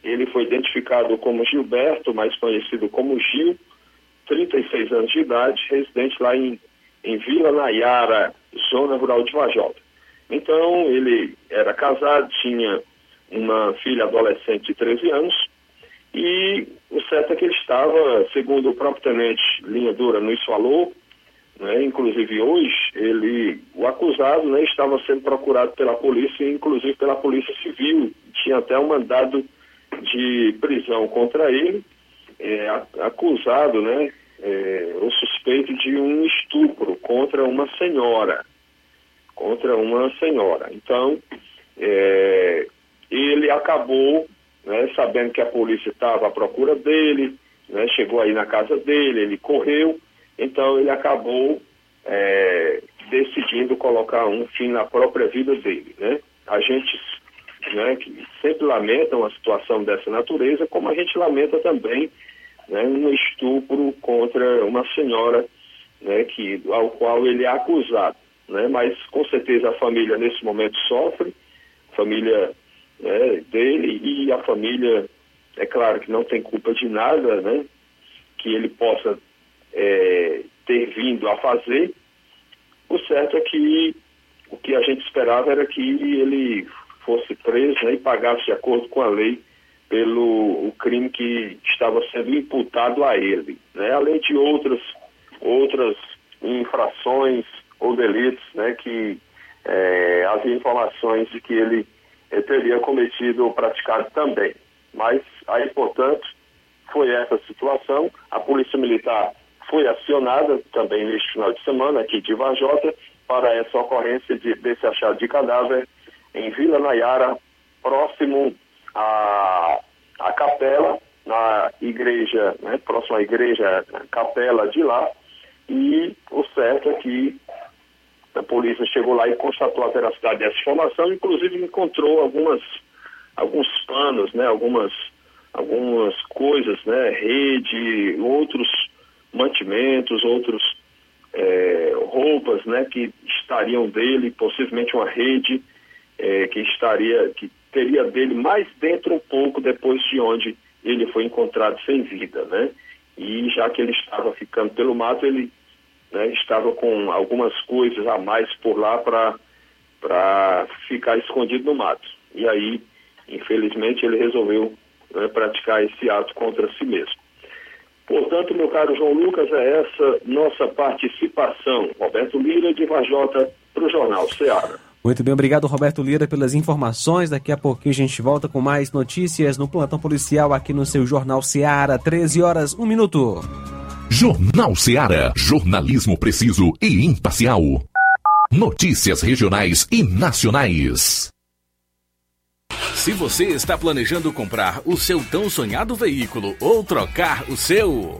Ele foi identificado como Gilberto, mais conhecido como Gil, 36 anos de idade, residente lá em, em Vila Nayara, zona rural de Vajota. Então, ele era casado, tinha uma filha adolescente de 13 anos, e o certo é que ele estava, segundo o próprio tenente Linha Dura nos falou, né, inclusive hoje, ele, o acusado né, estava sendo procurado pela polícia, inclusive pela polícia civil, tinha até um mandado de prisão contra ele, é, acusado, né, é, o suspeito de um estupro contra uma senhora, contra uma senhora. Então, é, ele acabou, né, sabendo que a polícia estava à procura dele, né, chegou aí na casa dele, ele correu, então ele acabou é, decidindo colocar um fim na própria vida dele, né? A gente né, que sempre lamenta uma situação dessa natureza, como a gente lamenta também né, um estupro contra uma senhora né, que, ao qual ele é acusado. Né, mas com certeza a família nesse momento sofre, a família né, dele e a família, é claro que não tem culpa de nada né, que ele possa é, ter vindo a fazer. O certo é que o que a gente esperava era que ele fosse preso né, e pagasse de acordo com a lei pelo o crime que estava sendo imputado a ele, né? além de outras, outras infrações ou delitos né, que é, havia informações de que ele eh, teria cometido ou praticado também. Mas aí, portanto, foi essa situação. A Polícia Militar foi acionada também neste final de semana aqui de Vajota para essa ocorrência de, desse achado de cadáver em Vila Nayara, próximo a, a capela, na igreja, né, próxima à igreja, capela de lá, e o certo é que a polícia chegou lá e constatou a veracidade dessa informação, inclusive encontrou algumas, alguns panos, né, algumas, algumas coisas, né, rede, outros mantimentos, outros é, roupas, né, que estariam dele, possivelmente uma rede é, que estaria, que teria dele mais dentro um pouco depois de onde ele foi encontrado sem vida, né? E já que ele estava ficando pelo mato, ele né, estava com algumas coisas a mais por lá para ficar escondido no mato. E aí, infelizmente, ele resolveu né, praticar esse ato contra si mesmo. Portanto, meu caro João Lucas, é essa nossa participação. Roberto Lira, de Vajota, para o Jornal Ceará. Muito bem, obrigado Roberto Lira pelas informações. Daqui a pouquinho a gente volta com mais notícias no plantão policial aqui no seu Jornal Seara, 13 horas, 1 minuto. Jornal Seara, jornalismo preciso e imparcial. Notícias regionais e nacionais. Se você está planejando comprar o seu tão sonhado veículo ou trocar o seu.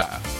감사합니다.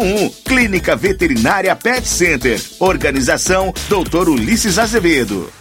01. Clínica Veterinária Pet Center. Organização Dr. Ulisses Azevedo.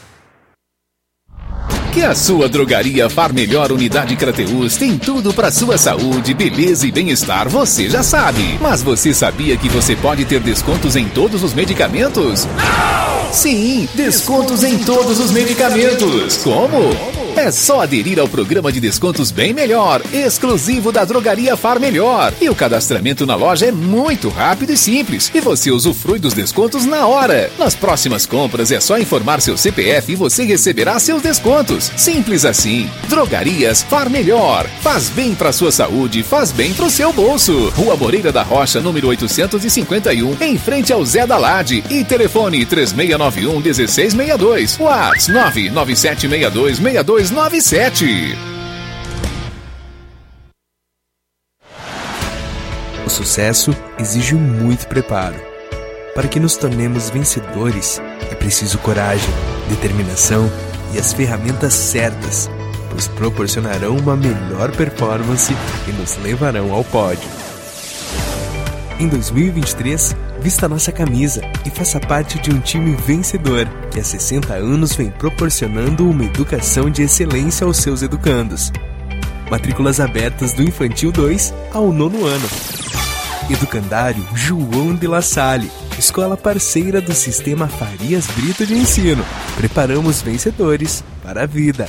Que a sua drogaria Far Melhor Unidade Crateus tem tudo para sua saúde, beleza e bem-estar, você já sabe. Mas você sabia que você pode ter descontos em todos os medicamentos? Não! Sim, descontos em todos os medicamentos. Como? É só aderir ao programa de descontos Bem Melhor, exclusivo da Drogaria Far Melhor. E o cadastramento na loja é muito rápido e simples. E você usufrui dos descontos na hora. Nas próximas compras é só informar seu CPF e você receberá seus descontos. Simples assim. Drogarias Far Melhor. Faz bem para sua saúde, faz bem para o seu bolso. Rua Moreira da Rocha, número 851, em frente ao Zé da Lade. E telefone 3691 1662. WhatsApp 99762 6297. O sucesso exige muito preparo. Para que nos tornemos vencedores, é preciso coragem, determinação e as ferramentas certas, pois proporcionarão uma melhor performance e nos levarão ao pódio. Em 2023, vista nossa camisa e faça parte de um time vencedor que há 60 anos vem proporcionando uma educação de excelência aos seus educandos. Matrículas abertas do Infantil 2 ao nono ano. Educandário João de La Salle, escola parceira do Sistema Farias Brito de Ensino. Preparamos vencedores para a vida.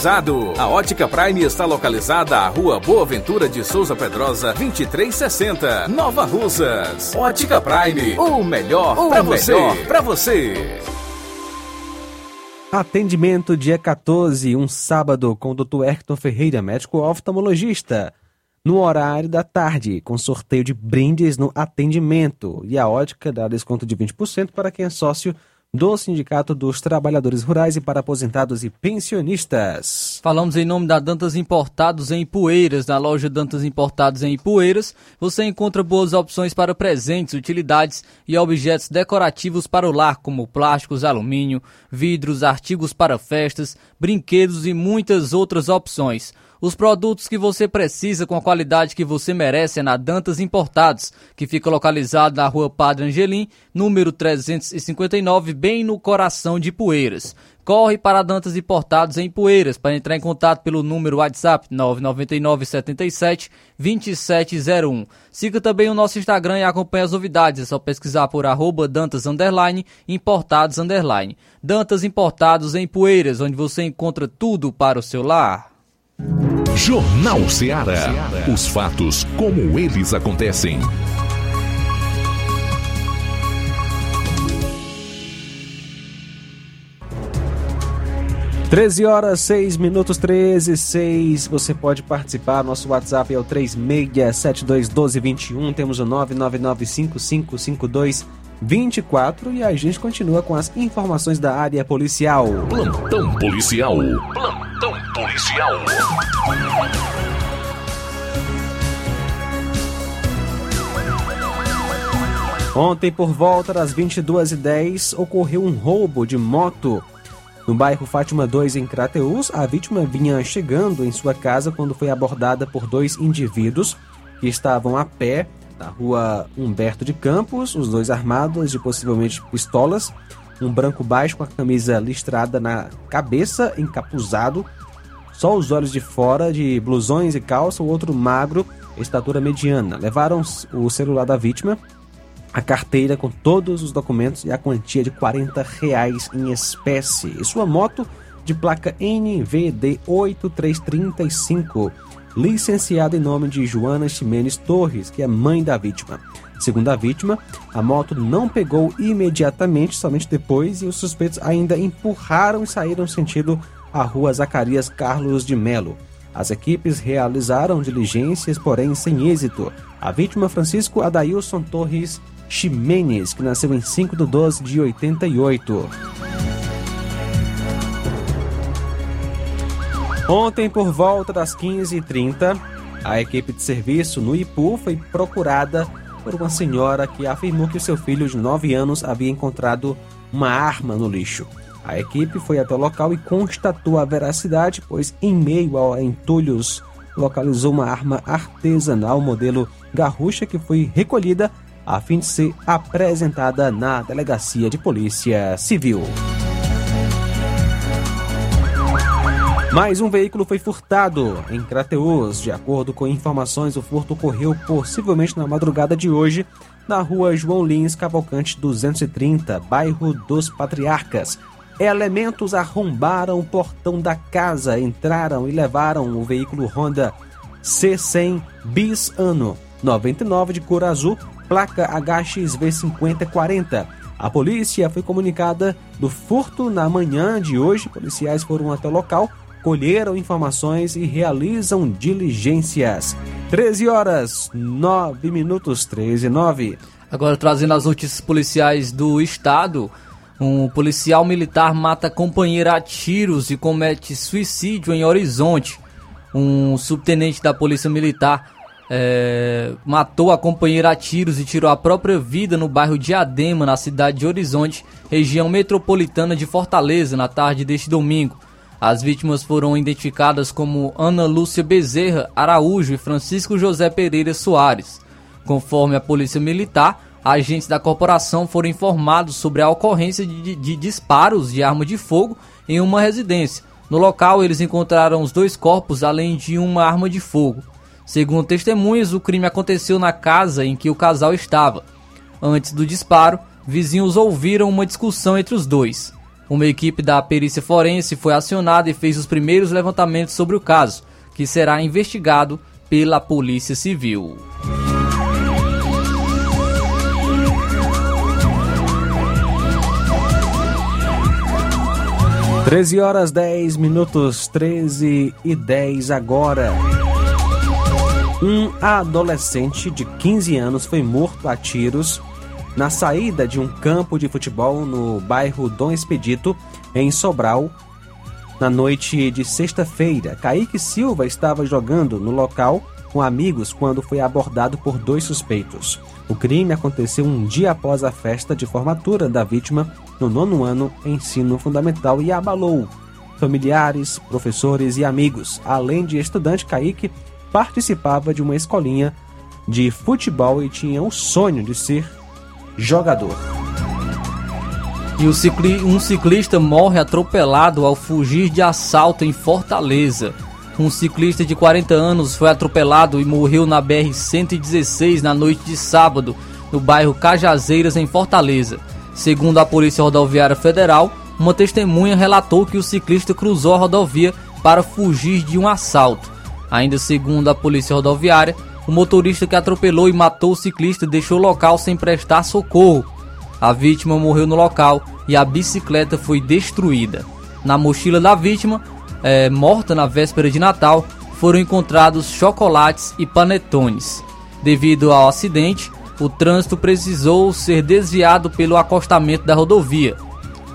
A Ótica Prime está localizada à Rua Boa Ventura de Souza Pedrosa, 2360, Nova Russas. Ótica Prime, o melhor para você. Pra você. Atendimento dia 14, um sábado, com o Dr. Hector Ferreira, médico oftalmologista. No horário da tarde, com sorteio de brindes no atendimento. E a ótica dá desconto de 20% para quem é sócio do Sindicato dos Trabalhadores Rurais e para aposentados e pensionistas. Falamos em nome da Dantas Importados em Poeiras. Na loja Dantas Importados em Poeiras, você encontra boas opções para presentes, utilidades e objetos decorativos para o lar, como plásticos, alumínio, vidros, artigos para festas, brinquedos e muitas outras opções. Os produtos que você precisa com a qualidade que você merece é na Dantas Importados, que fica localizado na rua Padre Angelim, número 359, bem no coração de Poeiras. Corre para Dantas Importados em Poeiras para entrar em contato pelo número WhatsApp 999 77 2701. Siga também o nosso Instagram e acompanhe as novidades. É só pesquisar por arroba Dantas underline, Importados underline. Dantas Importados em Poeiras, onde você encontra tudo para o seu lar. Jornal Ceará. Os fatos como eles acontecem. Treze horas, seis minutos, treze, seis. Você pode participar. Nosso WhatsApp é o três meia sete dois doze vinte e um. Temos o nove nove nove cinco cinco cinco dois 24 e a gente continua com as informações da área policial. Plantão policial. Plantão policial. Ontem, por volta das 22h10, ocorreu um roubo de moto no bairro Fátima 2, em Crateús. A vítima vinha chegando em sua casa quando foi abordada por dois indivíduos que estavam a pé na rua Humberto de Campos, os dois armados de possivelmente pistolas, um branco baixo com a camisa listrada na cabeça, encapuzado, só os olhos de fora, de blusões e calça, o outro magro, estatura mediana. Levaram o celular da vítima, a carteira com todos os documentos e a quantia de 40 reais em espécie. E sua moto de placa NVD 8335 licenciada em nome de Joana Ximenes Torres, que é mãe da vítima. Segundo a vítima, a moto não pegou imediatamente, somente depois, e os suspeitos ainda empurraram e saíram sentido a rua Zacarias Carlos de Melo. As equipes realizaram diligências, porém sem êxito. A vítima Francisco Adailson Torres Ximenes, que nasceu em 5 de 12 de 88. Ontem, por volta das 15h30, a equipe de serviço no Ipu foi procurada por uma senhora que afirmou que seu filho de 9 anos havia encontrado uma arma no lixo. A equipe foi até o local e constatou a veracidade, pois em meio a entulhos localizou uma arma artesanal modelo garrucha que foi recolhida a fim de ser apresentada na Delegacia de Polícia Civil. Mais um veículo foi furtado em Crateus. De acordo com informações, o furto ocorreu possivelmente na madrugada de hoje na rua João Lins Cavalcante 230, bairro dos Patriarcas. Elementos arrombaram o portão da casa, entraram e levaram o veículo Honda C100 bis ano 99 de cor azul, placa HXV 5040. A polícia foi comunicada do furto na manhã de hoje. Policiais foram até o local colheram informações e realizam diligências. 13 horas, 9 minutos, 13 e 9. Agora trazendo as notícias policiais do estado. Um policial militar mata companheira a tiros e comete suicídio em Horizonte. Um subtenente da Polícia Militar é, matou a companheira a tiros e tirou a própria vida no bairro Diadema, na cidade de Horizonte, região metropolitana de Fortaleza, na tarde deste domingo. As vítimas foram identificadas como Ana Lúcia Bezerra Araújo e Francisco José Pereira Soares. Conforme a Polícia Militar, agentes da corporação foram informados sobre a ocorrência de, de disparos de arma de fogo em uma residência. No local, eles encontraram os dois corpos, além de uma arma de fogo. Segundo testemunhas, o crime aconteceu na casa em que o casal estava. Antes do disparo, vizinhos ouviram uma discussão entre os dois. Uma equipe da perícia forense foi acionada e fez os primeiros levantamentos sobre o caso, que será investigado pela Polícia Civil. Treze horas 10 minutos, 13 e 10 agora. Um adolescente de 15 anos foi morto a tiros na saída de um campo de futebol no bairro Dom Expedito, em Sobral, na noite de sexta-feira. Kaique Silva estava jogando no local com amigos quando foi abordado por dois suspeitos. O crime aconteceu um dia após a festa de formatura da vítima no nono ano ensino fundamental e abalou familiares, professores e amigos. Além de estudante, Kaique participava de uma escolinha de futebol e tinha o sonho de ser jogador. E um ciclista morre atropelado ao fugir de assalto em Fortaleza. Um ciclista de 40 anos foi atropelado e morreu na BR-116 na noite de sábado, no bairro Cajazeiras, em Fortaleza. Segundo a Polícia Rodoviária Federal, uma testemunha relatou que o ciclista cruzou a rodovia para fugir de um assalto. Ainda segundo a Polícia Rodoviária, o motorista que atropelou e matou o ciclista deixou o local sem prestar socorro. A vítima morreu no local e a bicicleta foi destruída. Na mochila da vítima, é, morta na véspera de Natal, foram encontrados chocolates e panetones. Devido ao acidente, o trânsito precisou ser desviado pelo acostamento da rodovia.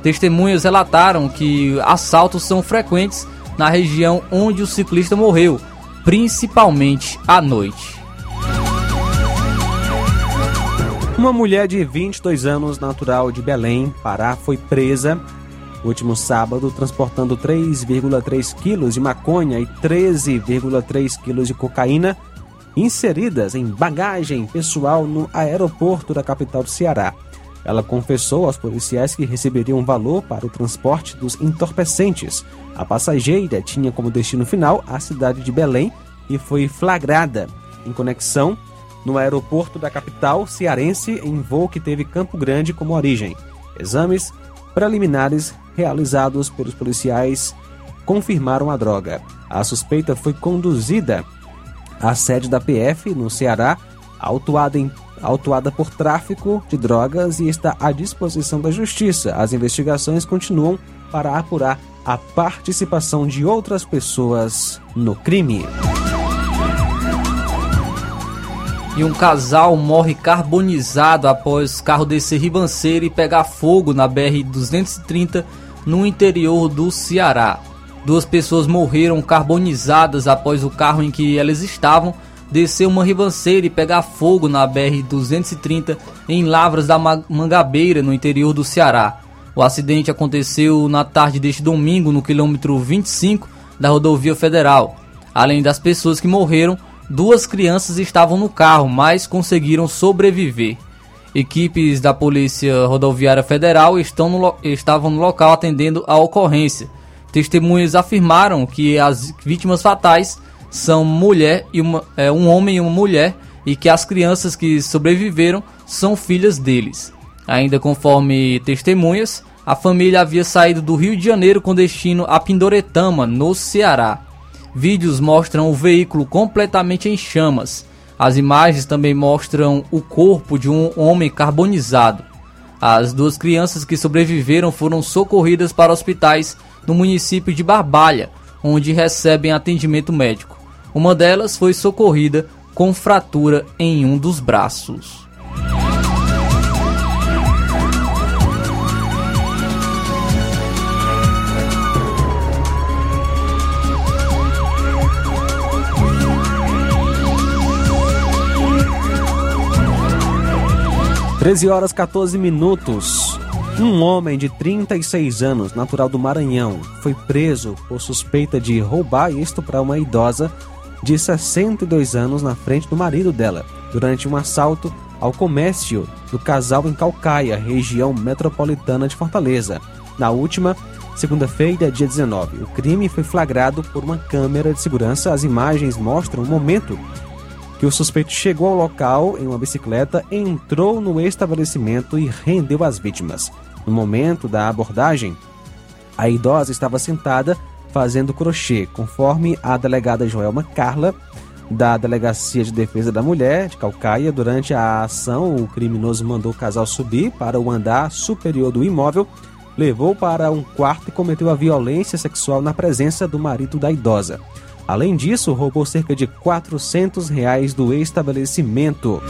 Testemunhas relataram que assaltos são frequentes na região onde o ciclista morreu, principalmente à noite. Uma mulher de 22 anos, natural de Belém, Pará, foi presa último sábado transportando 3,3 quilos de maconha e 13,3 quilos de cocaína inseridas em bagagem pessoal no aeroporto da capital do Ceará. Ela confessou aos policiais que receberia um valor para o transporte dos entorpecentes. A passageira tinha como destino final a cidade de Belém e foi flagrada em conexão no aeroporto da capital cearense em voo que teve Campo Grande como origem. Exames preliminares realizados pelos policiais confirmaram a droga. A suspeita foi conduzida à sede da PF no Ceará, autuada, em, autuada por tráfico de drogas e está à disposição da Justiça. As investigações continuam para apurar a participação de outras pessoas no crime. E um casal morre carbonizado após carro descer ribanceira e pegar fogo na BR-230 no interior do Ceará. Duas pessoas morreram carbonizadas após o carro em que elas estavam descer uma ribanceira e pegar fogo na BR-230 em Lavras da Mangabeira, no interior do Ceará. O acidente aconteceu na tarde deste domingo no quilômetro 25 da rodovia federal. Além das pessoas que morreram, Duas crianças estavam no carro, mas conseguiram sobreviver. Equipes da Polícia Rodoviária Federal no, estavam no local atendendo a ocorrência. Testemunhas afirmaram que as vítimas fatais são mulher e uma, é, um homem e uma mulher e que as crianças que sobreviveram são filhas deles. Ainda conforme testemunhas, a família havia saído do Rio de Janeiro com destino a Pindoretama, no Ceará. Vídeos mostram o veículo completamente em chamas. As imagens também mostram o corpo de um homem carbonizado. As duas crianças que sobreviveram foram socorridas para hospitais no município de Barbalha, onde recebem atendimento médico. Uma delas foi socorrida com fratura em um dos braços. 13 horas 14 minutos. Um homem de 36 anos, natural do Maranhão, foi preso por suspeita de roubar e estuprar uma idosa de 62 anos na frente do marido dela, durante um assalto ao comércio do casal em Calcaia, região metropolitana de Fortaleza. Na última segunda-feira, dia 19, o crime foi flagrado por uma câmera de segurança. As imagens mostram o momento que o suspeito chegou ao local em uma bicicleta, entrou no estabelecimento e rendeu as vítimas. No momento da abordagem, a idosa estava sentada fazendo crochê, conforme a delegada Joelma Carla, da Delegacia de Defesa da Mulher de Calcaia. Durante a ação, o criminoso mandou o casal subir para o andar superior do imóvel, levou para um quarto e cometeu a violência sexual na presença do marido da idosa. Além disso, roubou cerca de 400 reais do estabelecimento.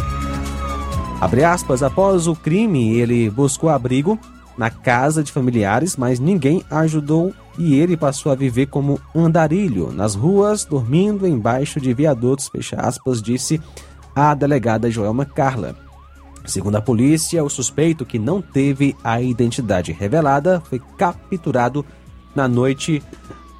Aspas, após o crime, ele buscou abrigo na casa de familiares, mas ninguém ajudou e ele passou a viver como andarilho nas ruas, dormindo embaixo de viadutos, fecha aspas, disse a delegada Joelma Carla. Segundo a polícia, o suspeito, que não teve a identidade revelada, foi capturado na noite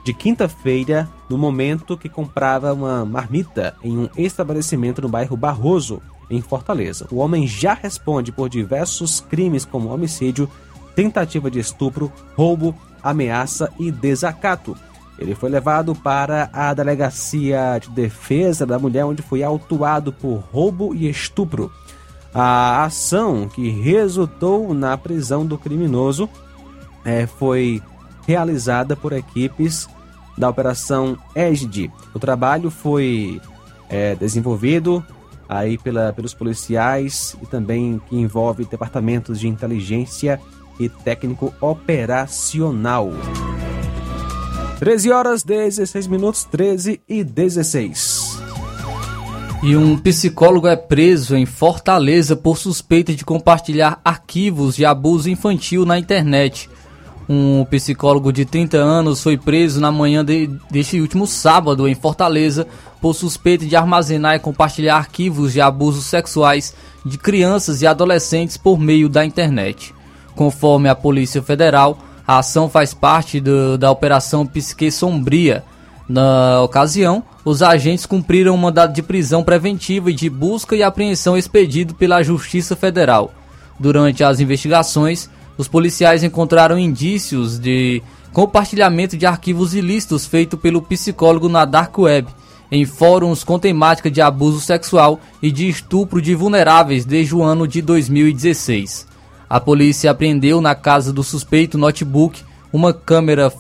de quinta-feira, no momento que comprava uma marmita em um estabelecimento no bairro Barroso, em Fortaleza. O homem já responde por diversos crimes como homicídio, tentativa de estupro, roubo, ameaça e desacato. Ele foi levado para a Delegacia de Defesa da Mulher, onde foi autuado por roubo e estupro. A ação que resultou na prisão do criminoso é, foi realizada por equipes da Operação EGD. O trabalho foi é, desenvolvido aí pela, pelos policiais e também que envolve departamentos de inteligência e técnico operacional. 13 horas 16 minutos 13 e 16. E um psicólogo é preso em Fortaleza por suspeita de compartilhar arquivos de abuso infantil na internet. Um psicólogo de 30 anos foi preso na manhã de, deste último sábado em Fortaleza por suspeita de armazenar e compartilhar arquivos de abusos sexuais de crianças e adolescentes por meio da internet. Conforme a Polícia Federal, a ação faz parte do, da Operação Psique Sombria. Na ocasião, os agentes cumpriram um mandado de prisão preventiva e de busca e apreensão expedido pela Justiça Federal. Durante as investigações, os policiais encontraram indícios de compartilhamento de arquivos ilícitos feito pelo psicólogo na Dark Web, em fóruns com temática de abuso sexual e de estupro de vulneráveis desde o ano de 2016. A polícia apreendeu na casa do suspeito notebook, uma câmera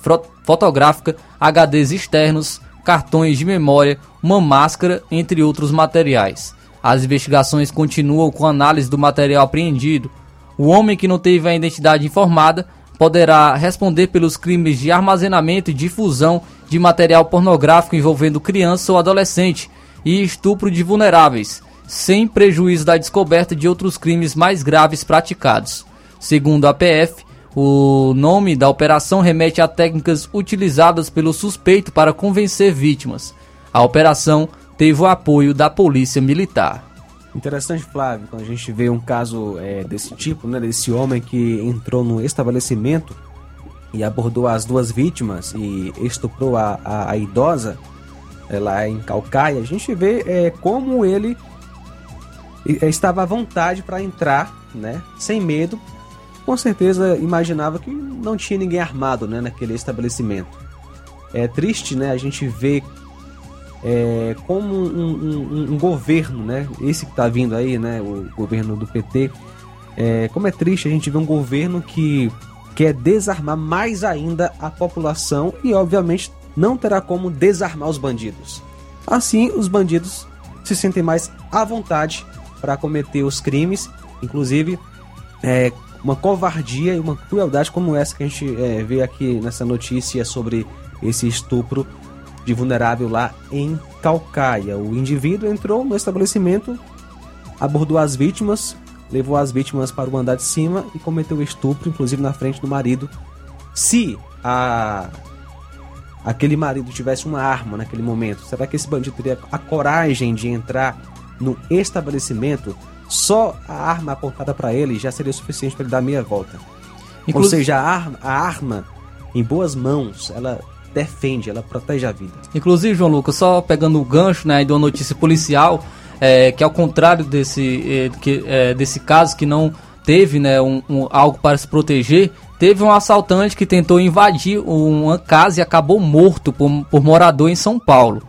fotográfica, HDs externos, cartões de memória, uma máscara, entre outros materiais. As investigações continuam com análise do material apreendido, o homem que não teve a identidade informada poderá responder pelos crimes de armazenamento e difusão de material pornográfico envolvendo criança ou adolescente e estupro de vulneráveis, sem prejuízo da descoberta de outros crimes mais graves praticados. Segundo a PF, o nome da operação remete a técnicas utilizadas pelo suspeito para convencer vítimas. A operação teve o apoio da Polícia Militar. Interessante, Flávio, quando a gente vê um caso é, desse tipo, né, desse homem que entrou no estabelecimento e abordou as duas vítimas e estuprou a, a, a idosa é, lá em Calcaia, a gente vê é, como ele é, estava à vontade para entrar, né, sem medo. Com certeza imaginava que não tinha ninguém armado, né, naquele estabelecimento. É triste, né, a gente ver é, como um, um, um, governo, né? Esse que está vindo aí, né? O governo do PT. É, como é triste a gente ver um governo que quer desarmar mais ainda a população e, obviamente, não terá como desarmar os bandidos. Assim, os bandidos se sentem mais à vontade para cometer os crimes, inclusive é, uma covardia e uma crueldade como essa que a gente é, vê aqui nessa notícia sobre esse estupro de vulnerável lá em Calcaia. O indivíduo entrou no estabelecimento, abordou as vítimas, levou as vítimas para o andar de cima e cometeu estupro, inclusive na frente do marido. Se a aquele marido tivesse uma arma naquele momento, será que esse bandido teria a coragem de entrar no estabelecimento? Só a arma apontada para ele já seria suficiente para ele dar meia volta. Inclusive... Ou seja, a arma, a arma em boas mãos, ela defende, ela protege a vida. Inclusive, João Lucas, só pegando o gancho né, de uma notícia policial, é, que ao contrário desse, é, que, é, desse caso que não teve né, um, um, algo para se proteger, teve um assaltante que tentou invadir uma casa e acabou morto por, por morador em São Paulo.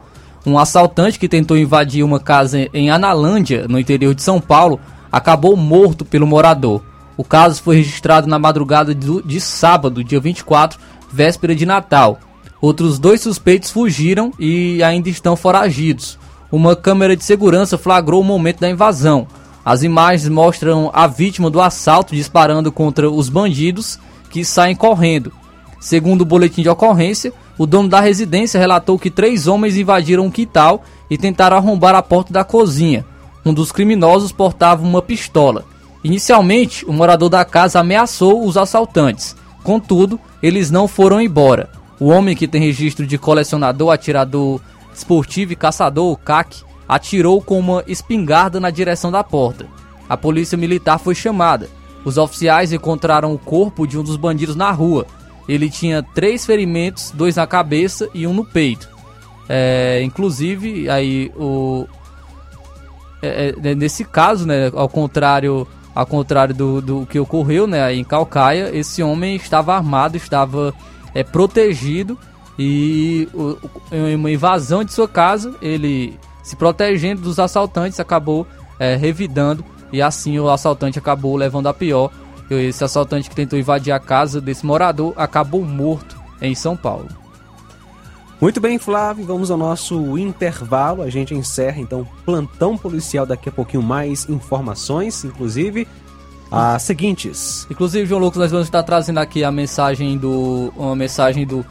Um assaltante que tentou invadir uma casa em Analândia, no interior de São Paulo, acabou morto pelo morador. O caso foi registrado na madrugada de, de sábado, dia 24, véspera de Natal. Outros dois suspeitos fugiram e ainda estão foragidos. Uma câmera de segurança flagrou o momento da invasão. As imagens mostram a vítima do assalto disparando contra os bandidos que saem correndo. Segundo o boletim de ocorrência, o dono da residência relatou que três homens invadiram um quintal e tentaram arrombar a porta da cozinha. Um dos criminosos portava uma pistola. Inicialmente, o morador da casa ameaçou os assaltantes. Contudo, eles não foram embora. O homem que tem registro de colecionador, atirador esportivo e caçador, CAC, atirou com uma espingarda na direção da porta. A polícia militar foi chamada. Os oficiais encontraram o corpo de um dos bandidos na rua. Ele tinha três ferimentos, dois na cabeça e um no peito. É, inclusive, aí o é, é, nesse caso, né, ao contrário, ao contrário do, do que ocorreu, né, em Calcaia, esse homem estava armado, estava é protegido e uma invasão de sua casa, ele se protegendo dos assaltantes acabou é, revidando e assim o assaltante acabou levando a pior. Esse assaltante que tentou invadir a casa desse morador acabou morto em São Paulo. Muito bem, Flávio, vamos ao nosso intervalo. A gente encerra então plantão policial daqui a pouquinho mais informações, inclusive as seguintes. Inclusive, João Lucas, nós vamos estar trazendo aqui a mensagem do. Uma mensagem do.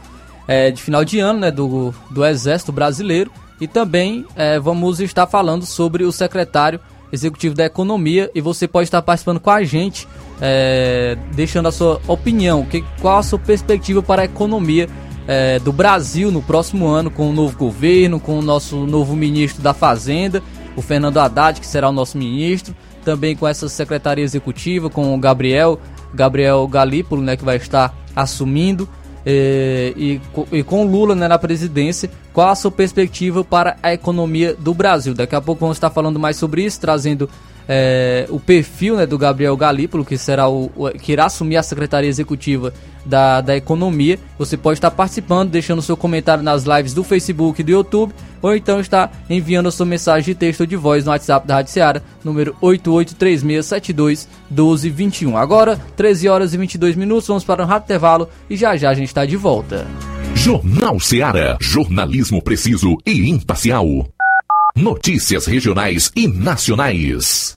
É, de final de ano, né? Do, do Exército Brasileiro. E também é, vamos estar falando sobre o secretário executivo da Economia e você pode estar participando com a gente, é, deixando a sua opinião, que, qual a sua perspectiva para a economia é, do Brasil no próximo ano, com o novo governo, com o nosso novo ministro da Fazenda, o Fernando Haddad, que será o nosso ministro, também com essa secretaria executiva, com o Gabriel, Gabriel Galípolo, né, que vai estar assumindo. É, e, e, com Lula né, na presidência, qual a sua perspectiva para a economia do Brasil? Daqui a pouco vamos estar falando mais sobre isso, trazendo é, o perfil né, do Gabriel Galípolo, que será o, o, que irá assumir a secretaria executiva da, da economia. Você pode estar participando, deixando seu comentário nas lives do Facebook e do YouTube, ou então está enviando a sua mensagem de texto ou de voz no WhatsApp da Rádio Seara, número 8836721221. Agora, 13 horas e 22 minutos, vamos para um rápido intervalo e já já a gente está de volta. Jornal Seara, jornalismo preciso e imparcial. Notícias regionais e nacionais.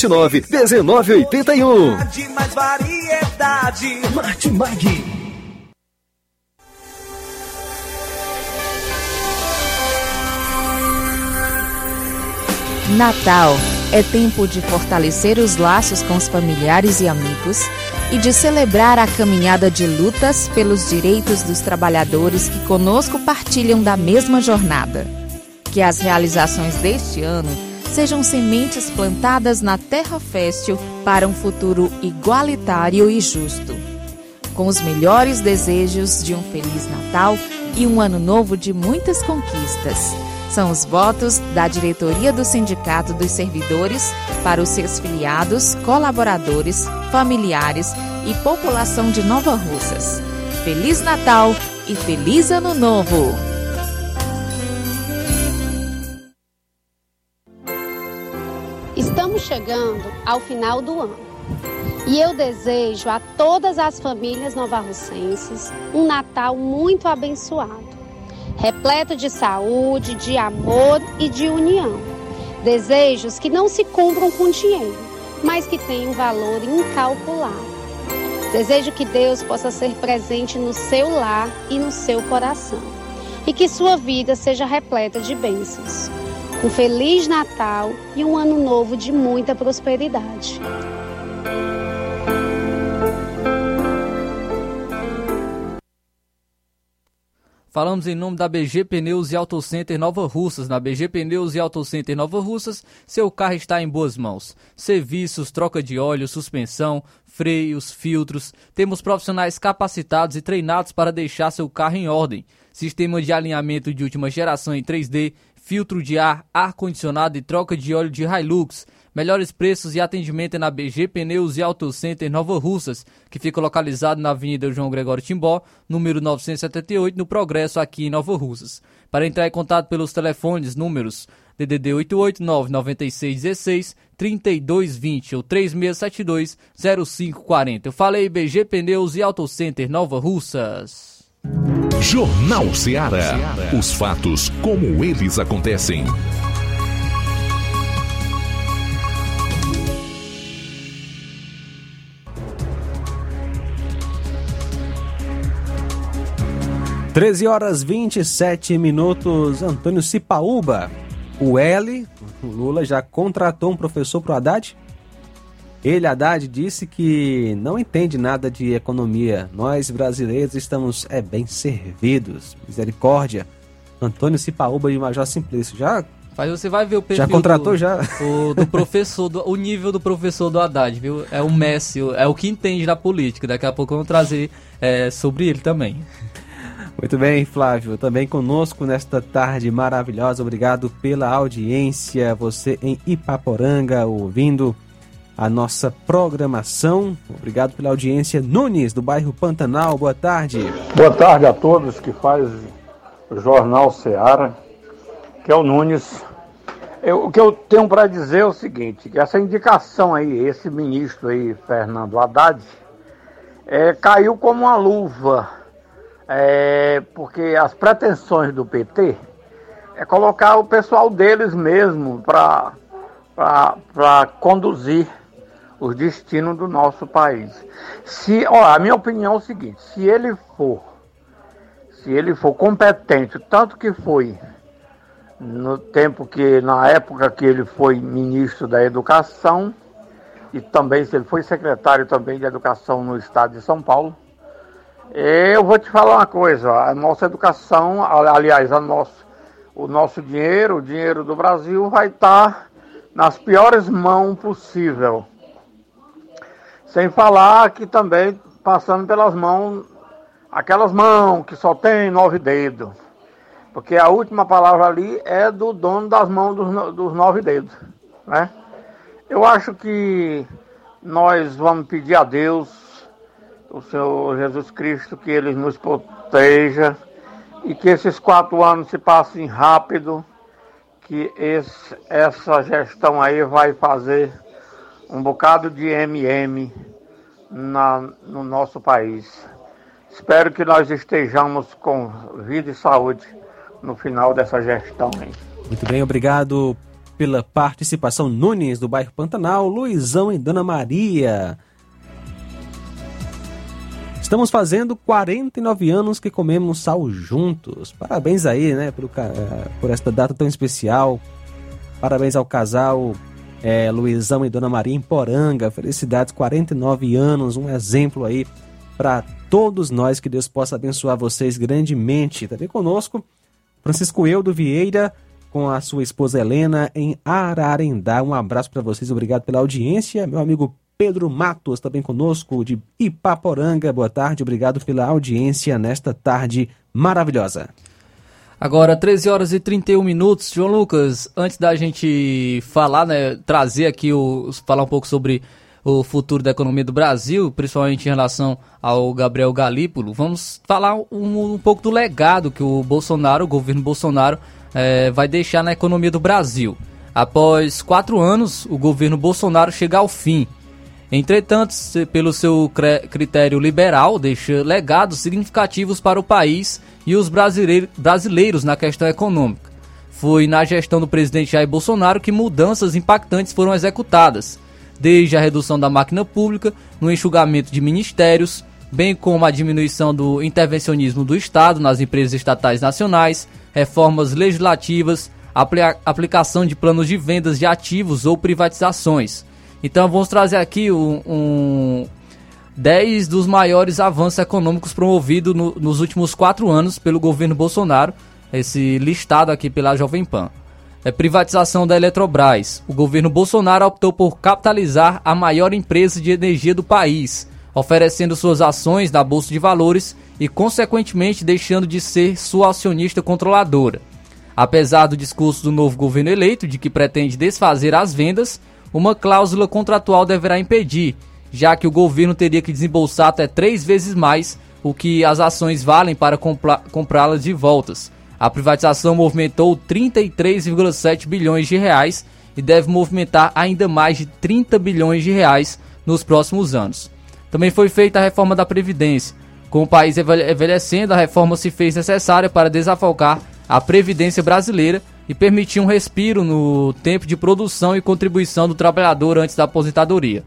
9929 1981. De mais variedade. Martimag. Natal é tempo de fortalecer os laços com os familiares e amigos e de celebrar a caminhada de lutas pelos direitos dos trabalhadores que conosco partilham da mesma jornada. Que as realizações deste ano sejam sementes plantadas na terra fértil para um futuro igualitário e justo. Com os melhores desejos de um Feliz Natal e um ano novo de muitas conquistas. São os votos da diretoria do Sindicato dos Servidores para os seus filiados, colaboradores, familiares e população de Nova Russas. Feliz Natal e Feliz Ano Novo! Estamos chegando ao final do ano. E eu desejo a todas as famílias novarrocenses um Natal muito abençoado repleto de saúde, de amor e de união. Desejos que não se cumpram com dinheiro, mas que têm um valor incalculável. Desejo que Deus possa ser presente no seu lar e no seu coração, e que sua vida seja repleta de bênçãos. Um Feliz Natal e um Ano Novo de muita prosperidade. Falamos em nome da BG Pneus e Auto Center Nova Russas. Na BG Pneus e Auto Center Nova Russas, seu carro está em boas mãos. Serviços, troca de óleo, suspensão, freios, filtros. Temos profissionais capacitados e treinados para deixar seu carro em ordem. Sistema de alinhamento de última geração em 3D, filtro de ar, ar-condicionado e troca de óleo de Hilux. Melhores preços e atendimento é na BG Pneus e Auto Center Nova Russas, que fica localizado na Avenida João Gregório Timbó, número 978, no Progresso, aqui em Nova Russas. Para entrar em contato pelos telefones, números DDD 889-9616 3220 ou 3672 0540. Eu falei BG Pneus e Auto Center Nova Russas. Jornal Ceará. Os fatos como eles acontecem. Treze horas 27 minutos. Antônio Cipaúba. O L, o Lula já contratou um professor pro Haddad? Ele, Haddad, disse que não entende nada de economia. Nós, brasileiros, estamos é, bem servidos. Misericórdia. Antônio Cipaúba de Major Simplício. Já Mas você vai ver o perfil Já contratou do, já? O, do professor, do- o nível do professor do Haddad, viu? É o Messi, é o que entende da política. Daqui a pouco vamos trazer é, sobre ele também. Muito bem, Flávio. Também conosco nesta tarde maravilhosa. Obrigado pela audiência. Você em Ipaporanga ouvindo a nossa programação. Obrigado pela audiência. Nunes, do bairro Pantanal. Boa tarde. Boa tarde a todos que faz o Jornal Seara, que é o Nunes. Eu- o que eu tenho para dizer é o seguinte, que essa indicação aí, esse ministro aí, Fernando Haddad, é, caiu como uma luva, é, porque as pretensões do PT é colocar o pessoal deles mesmo para conduzir os destinos do nosso país. Se, ó, a minha opinião é o seguinte, se ele for se ele for competente, tanto que foi no tempo que, na época que ele foi ministro da Educação, e também se ele foi secretário também de Educação no estado de São Paulo, eu vou te falar uma coisa, a nossa educação, aliás, a o nosso dinheiro, o dinheiro do Brasil vai estar nas piores mãos possível. Sem falar que também passando pelas mãos aquelas mãos que só tem nove dedos. Porque a última palavra ali é do dono das mãos dos, dos nove dedos. Né? Eu acho que nós vamos pedir a Deus, o Senhor Jesus Cristo, que Ele nos proteja e que esses quatro anos se passem rápido, que esse, essa gestão aí vai fazer um bocado de MM na, no nosso país. Espero que nós estejamos com vida e saúde no final dessa gestão aí. Muito bem, obrigado pela participação. Nunes, do bairro Pantanal. Luizão e Dona Maria. Estamos fazendo 49 anos que comemos sal juntos. Parabéns aí, né, ca- eh, por esta data tão especial. Parabéns ao casal eh, Luizão e Dona Maria em Poranga. Felicidades, 49 anos, um exemplo aí para todos nós. Que Deus possa abençoar vocês grandemente. Também conosco, Francisco Eudo Vieira com a sua esposa Helena em Ararendá. Um abraço para vocês, obrigado pela audiência. Meu amigo Pedro Matos também conosco de Ipaporanga. Boa tarde, obrigado pela audiência nesta tarde maravilhosa. Agora, 13 horas e 31 minutos. João Lucas, antes da gente falar, né, trazer aqui, o, falar um pouco sobre o futuro da economia do Brasil, principalmente em relação ao Gabriel Galípolo, vamos falar um, um pouco do legado que o Bolsonaro, o governo Bolsonaro, eh, vai deixar na economia do Brasil. Após quatro anos, o governo Bolsonaro chega ao fim. Entretanto, pelo seu critério liberal, deixa legados significativos para o país e os brasileir- brasileiros na questão econômica. Foi na gestão do presidente Jair Bolsonaro que mudanças impactantes foram executadas, desde a redução da máquina pública, no enxugamento de ministérios, bem como a diminuição do intervencionismo do Estado nas empresas estatais nacionais, reformas legislativas, apli aplicação de planos de vendas de ativos ou privatizações. Então vamos trazer aqui um, um 10 dos maiores avanços econômicos promovidos no, nos últimos quatro anos pelo governo Bolsonaro, esse listado aqui pela Jovem Pan. É privatização da Eletrobras. O governo Bolsonaro optou por capitalizar a maior empresa de energia do país, oferecendo suas ações na Bolsa de Valores e, consequentemente, deixando de ser sua acionista controladora. Apesar do discurso do novo governo eleito de que pretende desfazer as vendas, uma cláusula contratual deverá impedir, já que o governo teria que desembolsar até três vezes mais o que as ações valem para comprá-las de voltas. A privatização movimentou 33,7 bilhões de reais e deve movimentar ainda mais de 30 bilhões de reais nos próximos anos. Também foi feita a reforma da Previdência. Com o país envelhecendo, a reforma se fez necessária para desafocar a Previdência brasileira e permitir um respiro no tempo de produção e contribuição do trabalhador antes da aposentadoria.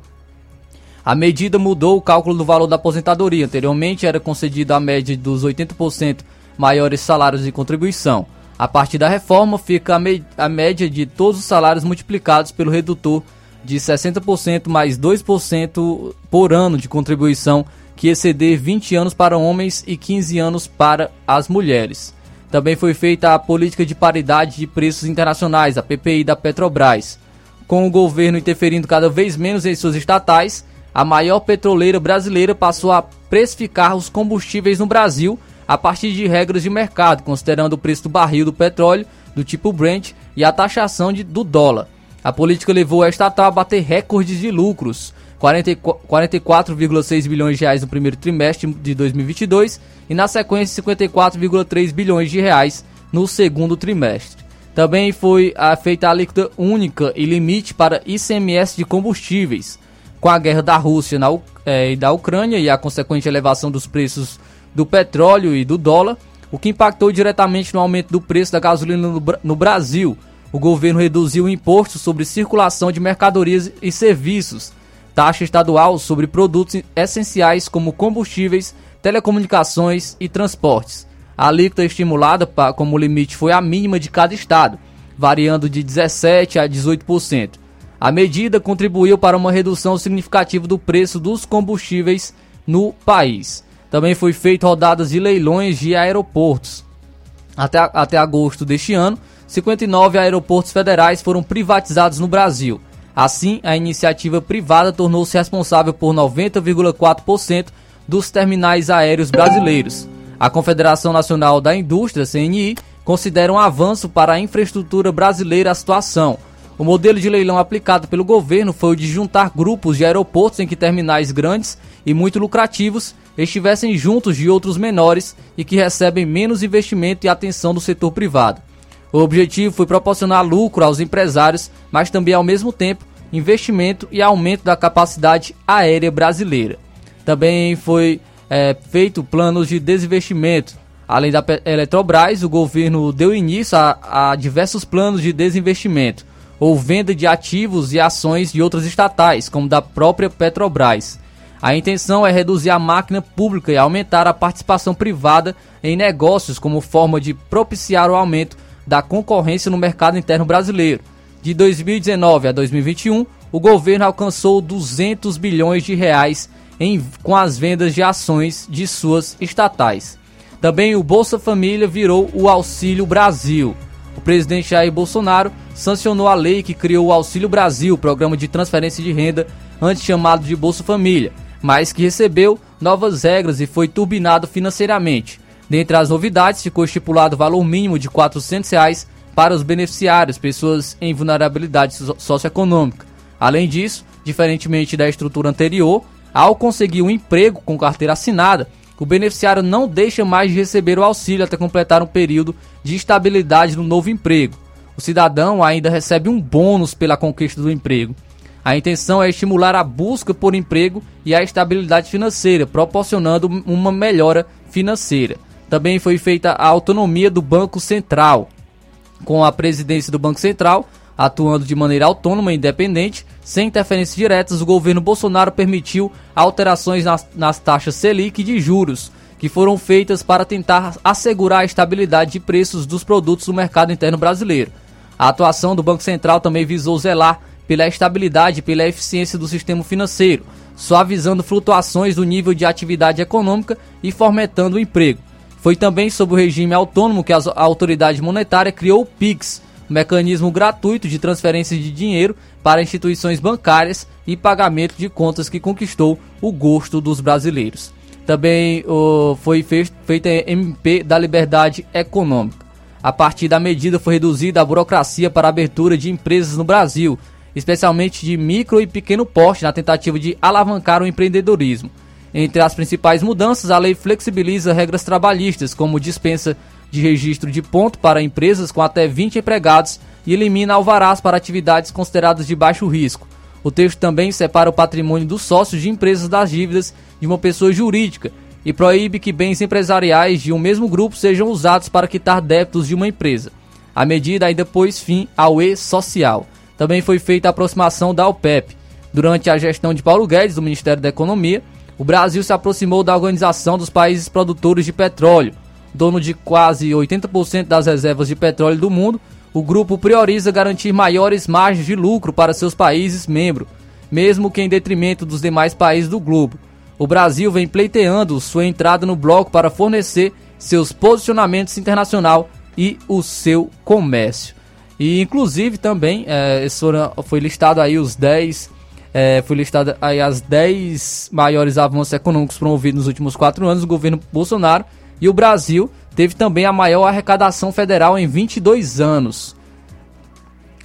A medida mudou o cálculo do valor da aposentadoria. Anteriormente era concedida a média dos 80% maiores salários de contribuição. A partir da reforma, fica a, a média de todos os salários multiplicados pelo redutor de 60% mais 2% por ano de contribuição, que exceder 20 anos para homens e 15 anos para as mulheres. Também foi feita a política de paridade de preços internacionais, a PPI da Petrobras. Com o governo interferindo cada vez menos em suas estatais, a maior petroleira brasileira passou a precificar os combustíveis no Brasil a partir de regras de mercado, considerando o preço do barril do petróleo do tipo Brent e a taxação de, do dólar. A política levou a estatal a bater recordes de lucros, 44,6 bilhões de reais no primeiro trimestre de 2022 e na sequência 54,3 bilhões de reais no segundo trimestre. Também foi feita a alíquota única e limite para ICMS de combustíveis. Com a guerra da Rússia na, é, e da Ucrânia e a consequente elevação dos preços do petróleo e do dólar, o que impactou diretamente no aumento do preço da gasolina no, no Brasil. O governo reduziu o imposto sobre circulação de mercadorias e serviços, taxa estadual sobre produtos essenciais como combustíveis, telecomunicações e transportes. A alíquota estimulada como limite foi a mínima de cada estado, variando de 17% a 18%. A medida contribuiu para uma redução significativa do preço dos combustíveis no país. Também foi feito rodadas de leilões de aeroportos. Até, até agosto deste ano, 59 aeroportos federais foram privatizados no Brasil. Assim, a iniciativa privada tornou-se responsável por 90,4% dos terminais aéreos brasileiros. A Confederação Nacional da Indústria, CNI, considera um avanço para a infraestrutura brasileira a situação. O modelo de leilão aplicado pelo governo foi o de juntar grupos de aeroportos em que terminais grandes e muito lucrativos estivessem juntos de outros menores e que recebem menos investimento e atenção do setor privado. O objetivo foi proporcionar lucro aos empresários, mas também ao mesmo tempo investimento e aumento da capacidade aérea brasileira. Também foi é, feito planos de desinvestimento. Além da Eletrobras, o governo deu início a, a diversos planos de desinvestimento ou venda de ativos e ações de outras estatais, como da própria Petrobras. A intenção é reduzir a máquina pública e aumentar a participação privada em negócios como forma de propiciar o aumento da concorrência no mercado interno brasileiro. De 2019 a 2021, o governo alcançou 200 bilhões de reais em, com as vendas de ações de suas estatais. Também o Bolsa Família virou o Auxílio Brasil. O presidente Jair Bolsonaro sancionou a lei que criou o Auxílio Brasil, programa de transferência de renda, antes chamado de Bolsa Família, mas que recebeu novas regras e foi turbinado financeiramente. Dentre as novidades, ficou estipulado o valor mínimo de 400 reais para os beneficiários, pessoas em vulnerabilidade socioeconômica. Além disso, diferentemente da estrutura anterior, ao conseguir um emprego com carteira assinada, o beneficiário não deixa mais de receber o auxílio até completar um período de estabilidade no novo emprego. O cidadão ainda recebe um bônus pela conquista do emprego. A intenção é estimular a busca por emprego e a estabilidade financeira, proporcionando uma melhora financeira. Também foi feita a autonomia do Banco Central, com a presidência do Banco Central atuando de maneira autônoma e independente, sem interferências diretas, o governo Bolsonaro permitiu alterações nas, nas taxas Selic de juros, que foram feitas para tentar assegurar a estabilidade de preços dos produtos do mercado interno brasileiro. A atuação do Banco Central também visou zelar pela estabilidade e pela eficiência do sistema financeiro, suavizando flutuações do nível de atividade econômica e fomentando o emprego. Foi também sob o regime autônomo que a autoridade monetária criou o PIX, um mecanismo gratuito de transferência de dinheiro para instituições bancárias e pagamento de contas que conquistou o gosto dos brasileiros. Também oh, foi feita MP da Liberdade Econômica. A partir da medida foi reduzida a burocracia para a abertura de empresas no Brasil, especialmente de micro e pequeno porte, na tentativa de alavancar o empreendedorismo. Entre as principais mudanças, a lei flexibiliza regras trabalhistas, como dispensa de registro de ponto para empresas com até 20 empregados e elimina alvarás para atividades consideradas de baixo risco. O texto também separa o patrimônio dos sócios de empresas das dívidas de uma pessoa jurídica e proíbe que bens empresariais de um mesmo grupo sejam usados para quitar débitos de uma empresa. A medida ainda pôs fim ao E-Social. Também foi feita a aproximação da OPEP. Durante a gestão de Paulo Guedes, do Ministério da Economia, o Brasil se aproximou da Organização dos Países Produtores de Petróleo. Dono de quase 80% das reservas de petróleo do mundo, o grupo prioriza garantir maiores margens de lucro para seus países membros, mesmo que em detrimento dos demais países do globo o Brasil vem pleiteando sua entrada no bloco para fornecer seus posicionamentos internacional e o seu comércio. E inclusive também é, foi listado aí os 10 é, foi listado aí as 10 maiores avanços econômicos promovidos nos últimos quatro anos do governo Bolsonaro e o Brasil teve também a maior arrecadação federal em 22 anos.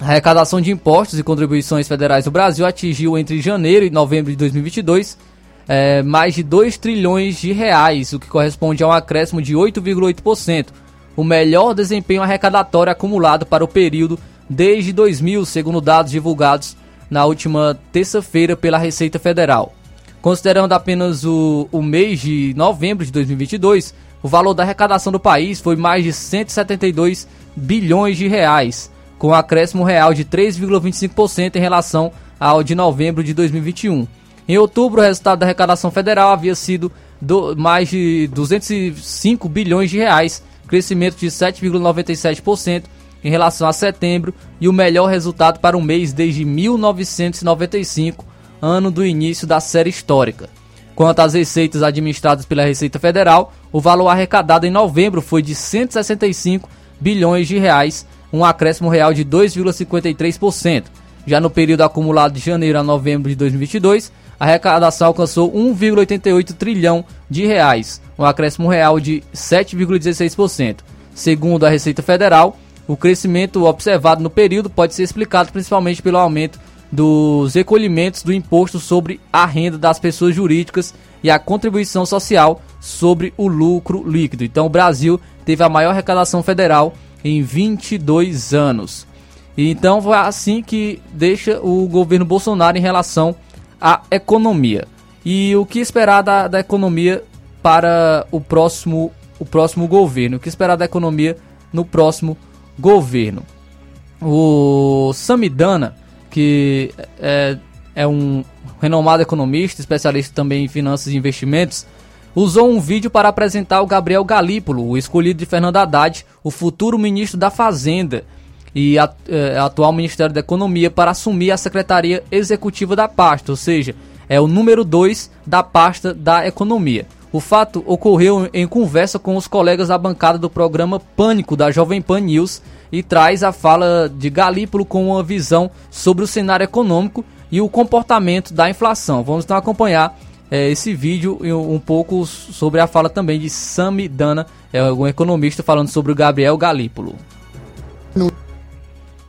A arrecadação de impostos e contribuições federais do Brasil atingiu entre janeiro e novembro de 2022 é, mais de 2 trilhões de reais, o que corresponde a um acréscimo de 8,8%, o melhor desempenho arrecadatório acumulado para o período desde 2000, segundo dados divulgados na última terça-feira pela Receita Federal. Considerando apenas o, o mês de novembro de 2022, o valor da arrecadação do país foi mais de 172 bilhões de reais, com um acréscimo real de 3,25% em relação ao de novembro de 2021. Em outubro, o resultado da arrecadação federal havia sido do, mais de 205 bilhões de reais, crescimento de 7,97% em relação a setembro e o melhor resultado para o mês desde 1995, ano do início da série histórica. Quanto às receitas administradas pela Receita Federal, o valor arrecadado em novembro foi de 165 bilhões de reais, um acréscimo real de 2,53%. Já no período acumulado de janeiro a novembro de 2022, a arrecadação alcançou 1,88 trilhão de reais, um acréscimo real de 7,16%. Segundo a Receita Federal, o crescimento observado no período pode ser explicado principalmente pelo aumento dos recolhimentos do imposto sobre a renda das pessoas jurídicas e a contribuição social sobre o lucro líquido. Então, o Brasil teve a maior arrecadação federal em 22 anos. Então, foi assim que deixa o governo Bolsonaro em relação a economia. E o que esperar da, da economia para o próximo, o próximo governo? O que esperar da economia no próximo governo? O Samidana, que é, é um renomado economista, especialista também em finanças e investimentos, usou um vídeo para apresentar o Gabriel Galípolo, o escolhido de Fernando Haddad, o futuro ministro da Fazenda e a, é, atual Ministério da Economia para assumir a secretaria executiva da pasta, ou seja, é o número 2 da pasta da Economia. O fato ocorreu em conversa com os colegas da bancada do programa Pânico da Jovem Pan News e traz a fala de Galípolo com uma visão sobre o cenário econômico e o comportamento da inflação. Vamos então acompanhar é, esse vídeo e um pouco sobre a fala também de Sami Dana, é um economista falando sobre o Gabriel Galípolo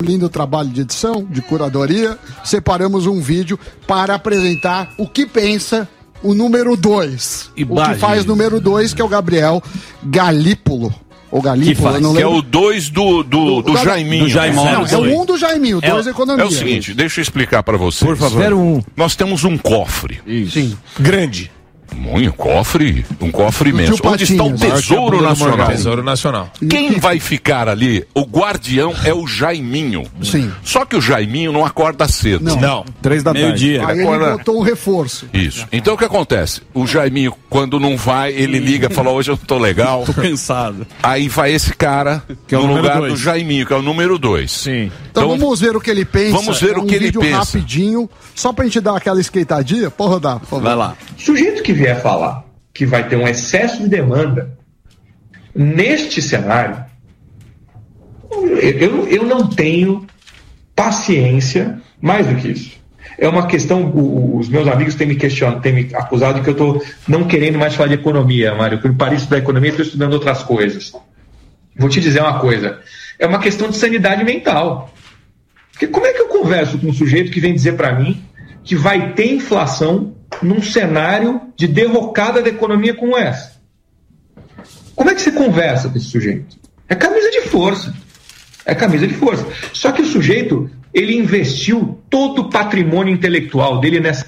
lindo trabalho de edição, de curadoria, separamos um vídeo para apresentar o que pensa o número 2. O que faz número 2, que é o Gabriel Galípolo. Ou Galípolo, que, faz, que é o 2 do, do, do, do Jaiminho. Do Jaimão. Não, é o 1 um do Jaiminho, 2 é, economia. É o seguinte, deixa eu explicar para vocês. Por favor. Um. Nós temos um cofre. Isso. Sim. Grande. Um cofre, um cofre imenso. Onde está o Tesouro Nacional? Tesouro Nacional. Quem vai ficar ali? O guardião é o Jaiminho. Sim. Só que o Jaiminho não acorda cedo. Não. Não. Três da Meio-dia. Aí Ele ele acorda... botou um reforço. Isso. Então o que acontece? O Jaiminho, quando não vai, ele liga e fala: hoje eu tô legal. [LAUGHS] Tô cansado. Aí vai esse cara Que é o no número lugar dois. do Jaiminho, que é o número 2. Sim. Então, vamos ver o que ele pensa. Vamos ver É o um que ele vídeo pensa. rapidinho, só pra gente dar aquela esquentadinha. Pode rodar, por favor. Vai lá. Sujeito que vier falar que vai ter um excesso de demanda neste cenário, eu, eu, não tenho paciência mais do que isso. É uma questão, os meus amigos têm me questionado, têm me acusado de que eu estou não querendo mais falar de economia, Mário. Que eu parei de estudar economia e estou estudando outras coisas. Vou te dizer uma coisa: é uma questão de sanidade mental. Porque como é que eu converso com um sujeito que vem dizer para mim que vai ter inflação num cenário de derrocada da economia como essa? Como é que você conversa com esse sujeito? É camisa de força. É camisa de força. Só que o sujeito, ele investiu todo o patrimônio intelectual dele nessa.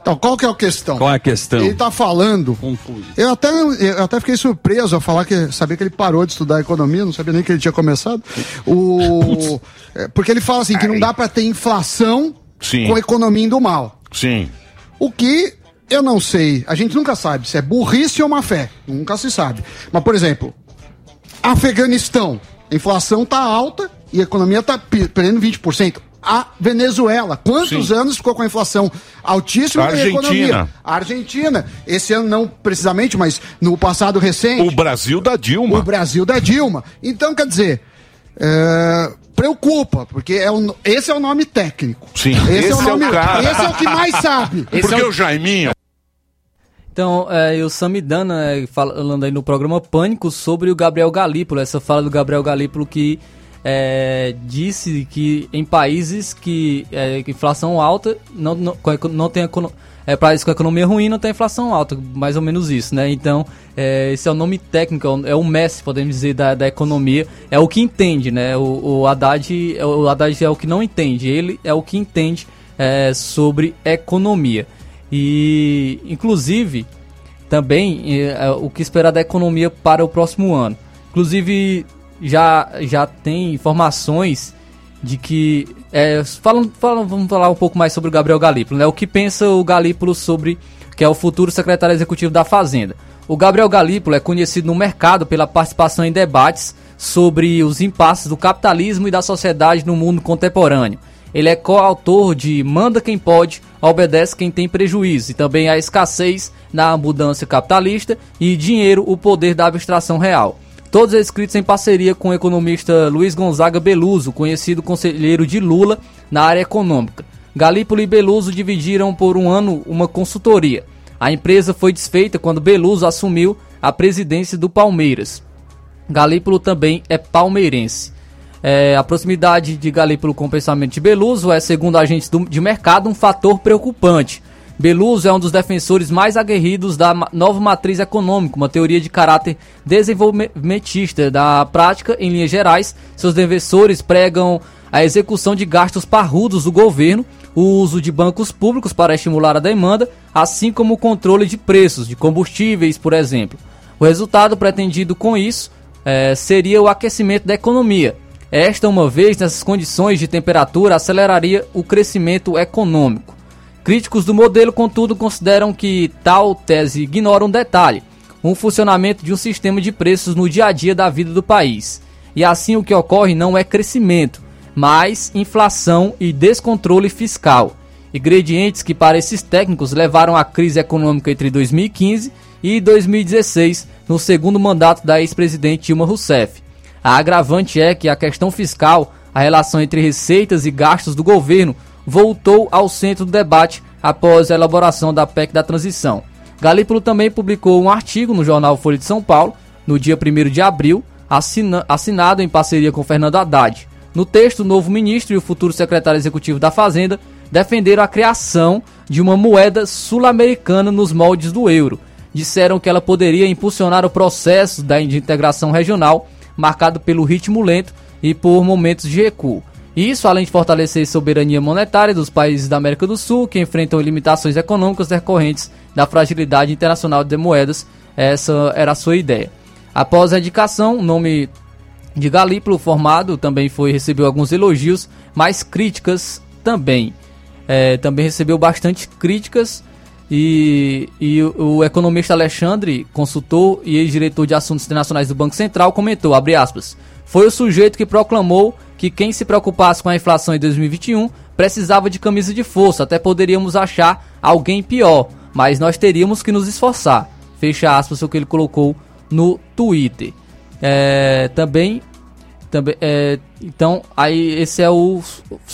Então, qual que é a questão? Qual é a questão? Ele tá falando. Eu até, eu até fiquei surpreso a falar que sabia que ele parou de estudar economia, não sabia nem que ele tinha começado. O, é, porque ele fala assim que não dá para ter inflação Sim. com a economia indo mal. Sim. O que eu não sei, a gente nunca sabe se é burrice ou má fé, nunca se sabe. Mas, por exemplo, Afeganistão, a inflação tá alta e a economia tá pe- perdendo 20%. A Venezuela, quantos Sim. anos ficou com a inflação altíssima A a Argentina. economia? A Argentina, esse ano não precisamente, mas no passado recente. O Brasil da Dilma. O Brasil da Dilma. Então, quer dizer, é, preocupa, porque é o, esse é o nome técnico. Sim, esse, é o esse é o nome, cara. Esse é o que mais sabe. [LAUGHS] Porque o Jaiminho. Então, é, e o Samidana é, falando aí no programa Pânico sobre o Gabriel Galípolo, essa fala do Gabriel Galípolo que é, disse que em países que é, inflação alta não, não, não tem econo- é, países com economia ruim não tem inflação alta, mais ou menos isso, né? Então, é, esse é o nome técnico, é o- é Messi, podemos dizer, da, da economia, é o que entende, né? O, o Haddad, é, o Haddad é o que não entende, ele é o que entende é, sobre economia. E, inclusive, também eh, o que esperar da economia para o próximo ano. Inclusive, já, já tem informações de que. É, falam, falam, vamos falar um pouco mais sobre o Gabriel Galípolo, né? O que pensa o Galípolo sobre. que é o futuro secretário executivo da Fazenda. O Gabriel Galípolo é conhecido no mercado pela participação em debates sobre os impasses do capitalismo e da sociedade no mundo contemporâneo. Ele é coautor de Manda Quem Pode, Obedece Quem Tem Prejuízo e também A Escassez na Abundância Capitalista e Dinheiro, o Poder da Abstração Real. Todos escritos em parceria com o economista Luiz Gonzaga Beluso, conhecido conselheiro de Lula na área econômica. Galípolo e Beluso dividiram por um ano uma consultoria. A empresa foi desfeita quando Beluso assumiu a presidência do Palmeiras. Galípolo também é palmeirense. É, a proximidade de Galípolo com o pensamento de Beluso é, segundo agentes do- de mercado, um fator preocupante. Beluso é um dos defensores mais aguerridos da nova matriz econômica, uma teoria de caráter desenvolvimentista. Da prática, em linhas gerais, seus defensores pregam a execução de gastos parrudos do governo, o uso de bancos públicos para estimular a demanda, assim como o controle de preços de combustíveis, por exemplo. O resultado pretendido com isso eh, seria o aquecimento da economia. Esta, uma vez nessas condições de temperatura, aceleraria o crescimento econômico. Críticos do modelo, contudo, consideram que tal tese ignora um detalhe: um funcionamento de um sistema de preços no dia a dia da vida do país. E assim o que ocorre não é crescimento, mas inflação e descontrole fiscal. Ingredientes que, para esses técnicos, levaram à crise econômica entre 2015 e 2016, no segundo mandato da ex-presidente Dilma Rousseff. A agravante é que a questão fiscal, a relação entre receitas e gastos do governo, voltou ao centro do debate após a elaboração da PEC da transição. Galípolo também publicou um artigo no jornal Folha de São Paulo, no dia 1 de abril, assina- assinado em parceria com Fernando Haddad. No texto, o novo ministro e o futuro secretário executivo da Fazenda defenderam a criação de uma moeda sul-americana nos moldes do euro. Disseram que ela poderia impulsionar o processo de integração regional, marcado pelo ritmo lento e por momentos de recuo. Isso além de fortalecer a soberania monetária dos países da América do Sul que enfrentam limitações econômicas decorrentes da fragilidade internacional de moedas. Essa era a sua ideia. Após a indicação, o nome de Galípolo formado também foi recebeu alguns elogios, mas críticas também. É, também recebeu bastante críticas e, e o, o, economista Alexandre, consultor e ex-diretor de assuntos internacionais do Banco Central, comentou, abre aspas, foi o sujeito que proclamou que quem se preocupasse com a inflação em 2021 precisava de camisa de força, até poderíamos achar alguém pior, mas nós teríamos que nos esforçar. Fecha aspas o que ele colocou no Twitter. É, também também é, então aí esse é o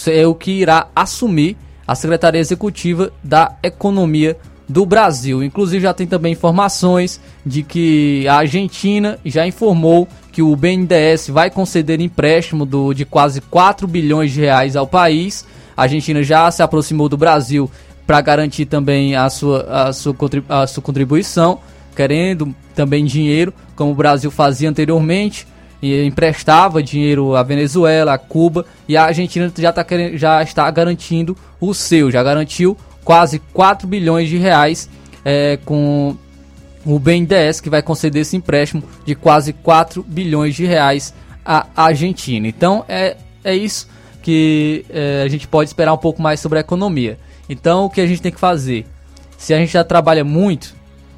é o que irá assumir a Secretaria Executiva da Economia do Brasil. Inclusive já tem também informações de que a Argentina já informou que o BNDES vai conceder empréstimo do, de quase 4 bilhões de reais ao país. A Argentina já se aproximou do Brasil para garantir também a sua, a, sua, a sua contribuição, querendo também dinheiro, como o Brasil fazia anteriormente e emprestava dinheiro à Venezuela, a Cuba, e a Argentina já, tá querendo, já está garantindo o seu, já garantiu quase 4 bilhões de reais é, com o BNDES, que vai conceder esse empréstimo de quase 4 bilhões de reais à Argentina. Então é, é isso que é, a gente pode esperar um pouco mais sobre a economia. Então o que a gente tem que fazer? Se a gente já trabalha muito,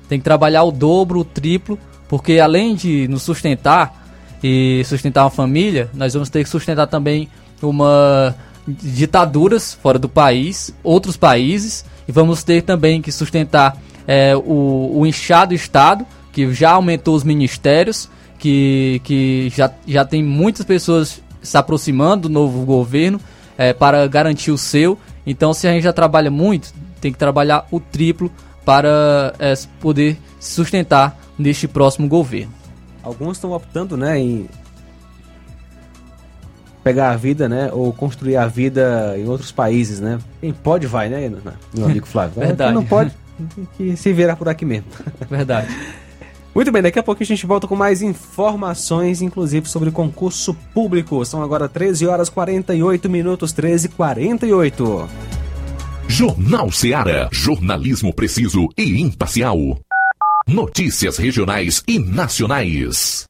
tem que trabalhar o dobro, o triplo, porque além de nos sustentar, e sustentar uma família, nós vamos ter que sustentar também uma ditaduras fora do país, outros países, e vamos ter também que sustentar é, o, o inchado Estado, que já aumentou os ministérios, que, que já, já tem muitas pessoas se aproximando do novo governo é, para garantir o seu. Então, se a gente já trabalha muito, tem que trabalhar o triplo para é, poder sustentar neste próximo governo. Alguns estão optando, né, em pegar a vida, né, ou construir a vida em outros países, né? Quem pode vai, né, meu amigo Flávio? Verdade. [LAUGHS] Quem não pode, que se virar por aqui mesmo. [LAUGHS] Verdade. Muito bem, daqui a pouco a gente volta com mais informações, inclusive sobre concurso público. São agora 13 horas 48 minutos, 13 e 48. Jornal Seara. Jornalismo preciso e imparcial. Notícias regionais e nacionais.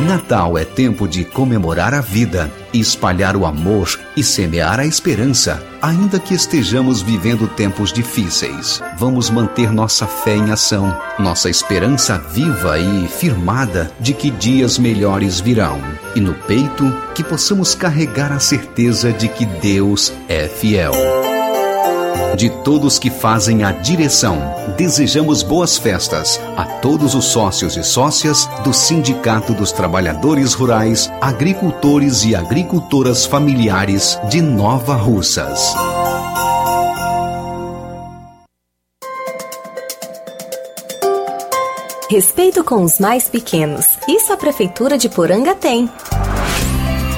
Natal é tempo de comemorar a vida, espalhar o amor e semear a esperança. Ainda que estejamos vivendo tempos difíceis, vamos manter nossa fé em ação, nossa esperança viva e firmada de que dias melhores virão. E no peito, que possamos carregar a certeza de que Deus é fiel. De todos que fazem a direção, desejamos boas festas a todos os sócios e sócias do Sindicato dos Trabalhadores Rurais, Agricultores e Agricultoras Familiares de Nova Russas. Respeito com os mais pequenos. Isso a Prefeitura de Poranga tem.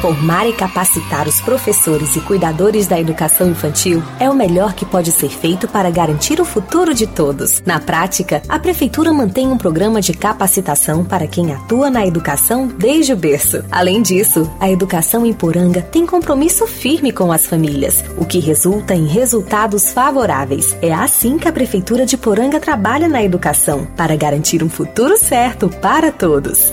Formar e capacitar os professores e cuidadores da educação infantil é o melhor que pode ser feito para garantir o futuro de todos. Na prática, a Prefeitura mantém um programa de capacitação para quem atua na educação desde o berço. Além disso, a educação em Poranga tem compromisso firme com as famílias, o que resulta em resultados favoráveis. É assim que a Prefeitura de Poranga trabalha na educação, para garantir um futuro certo para todos.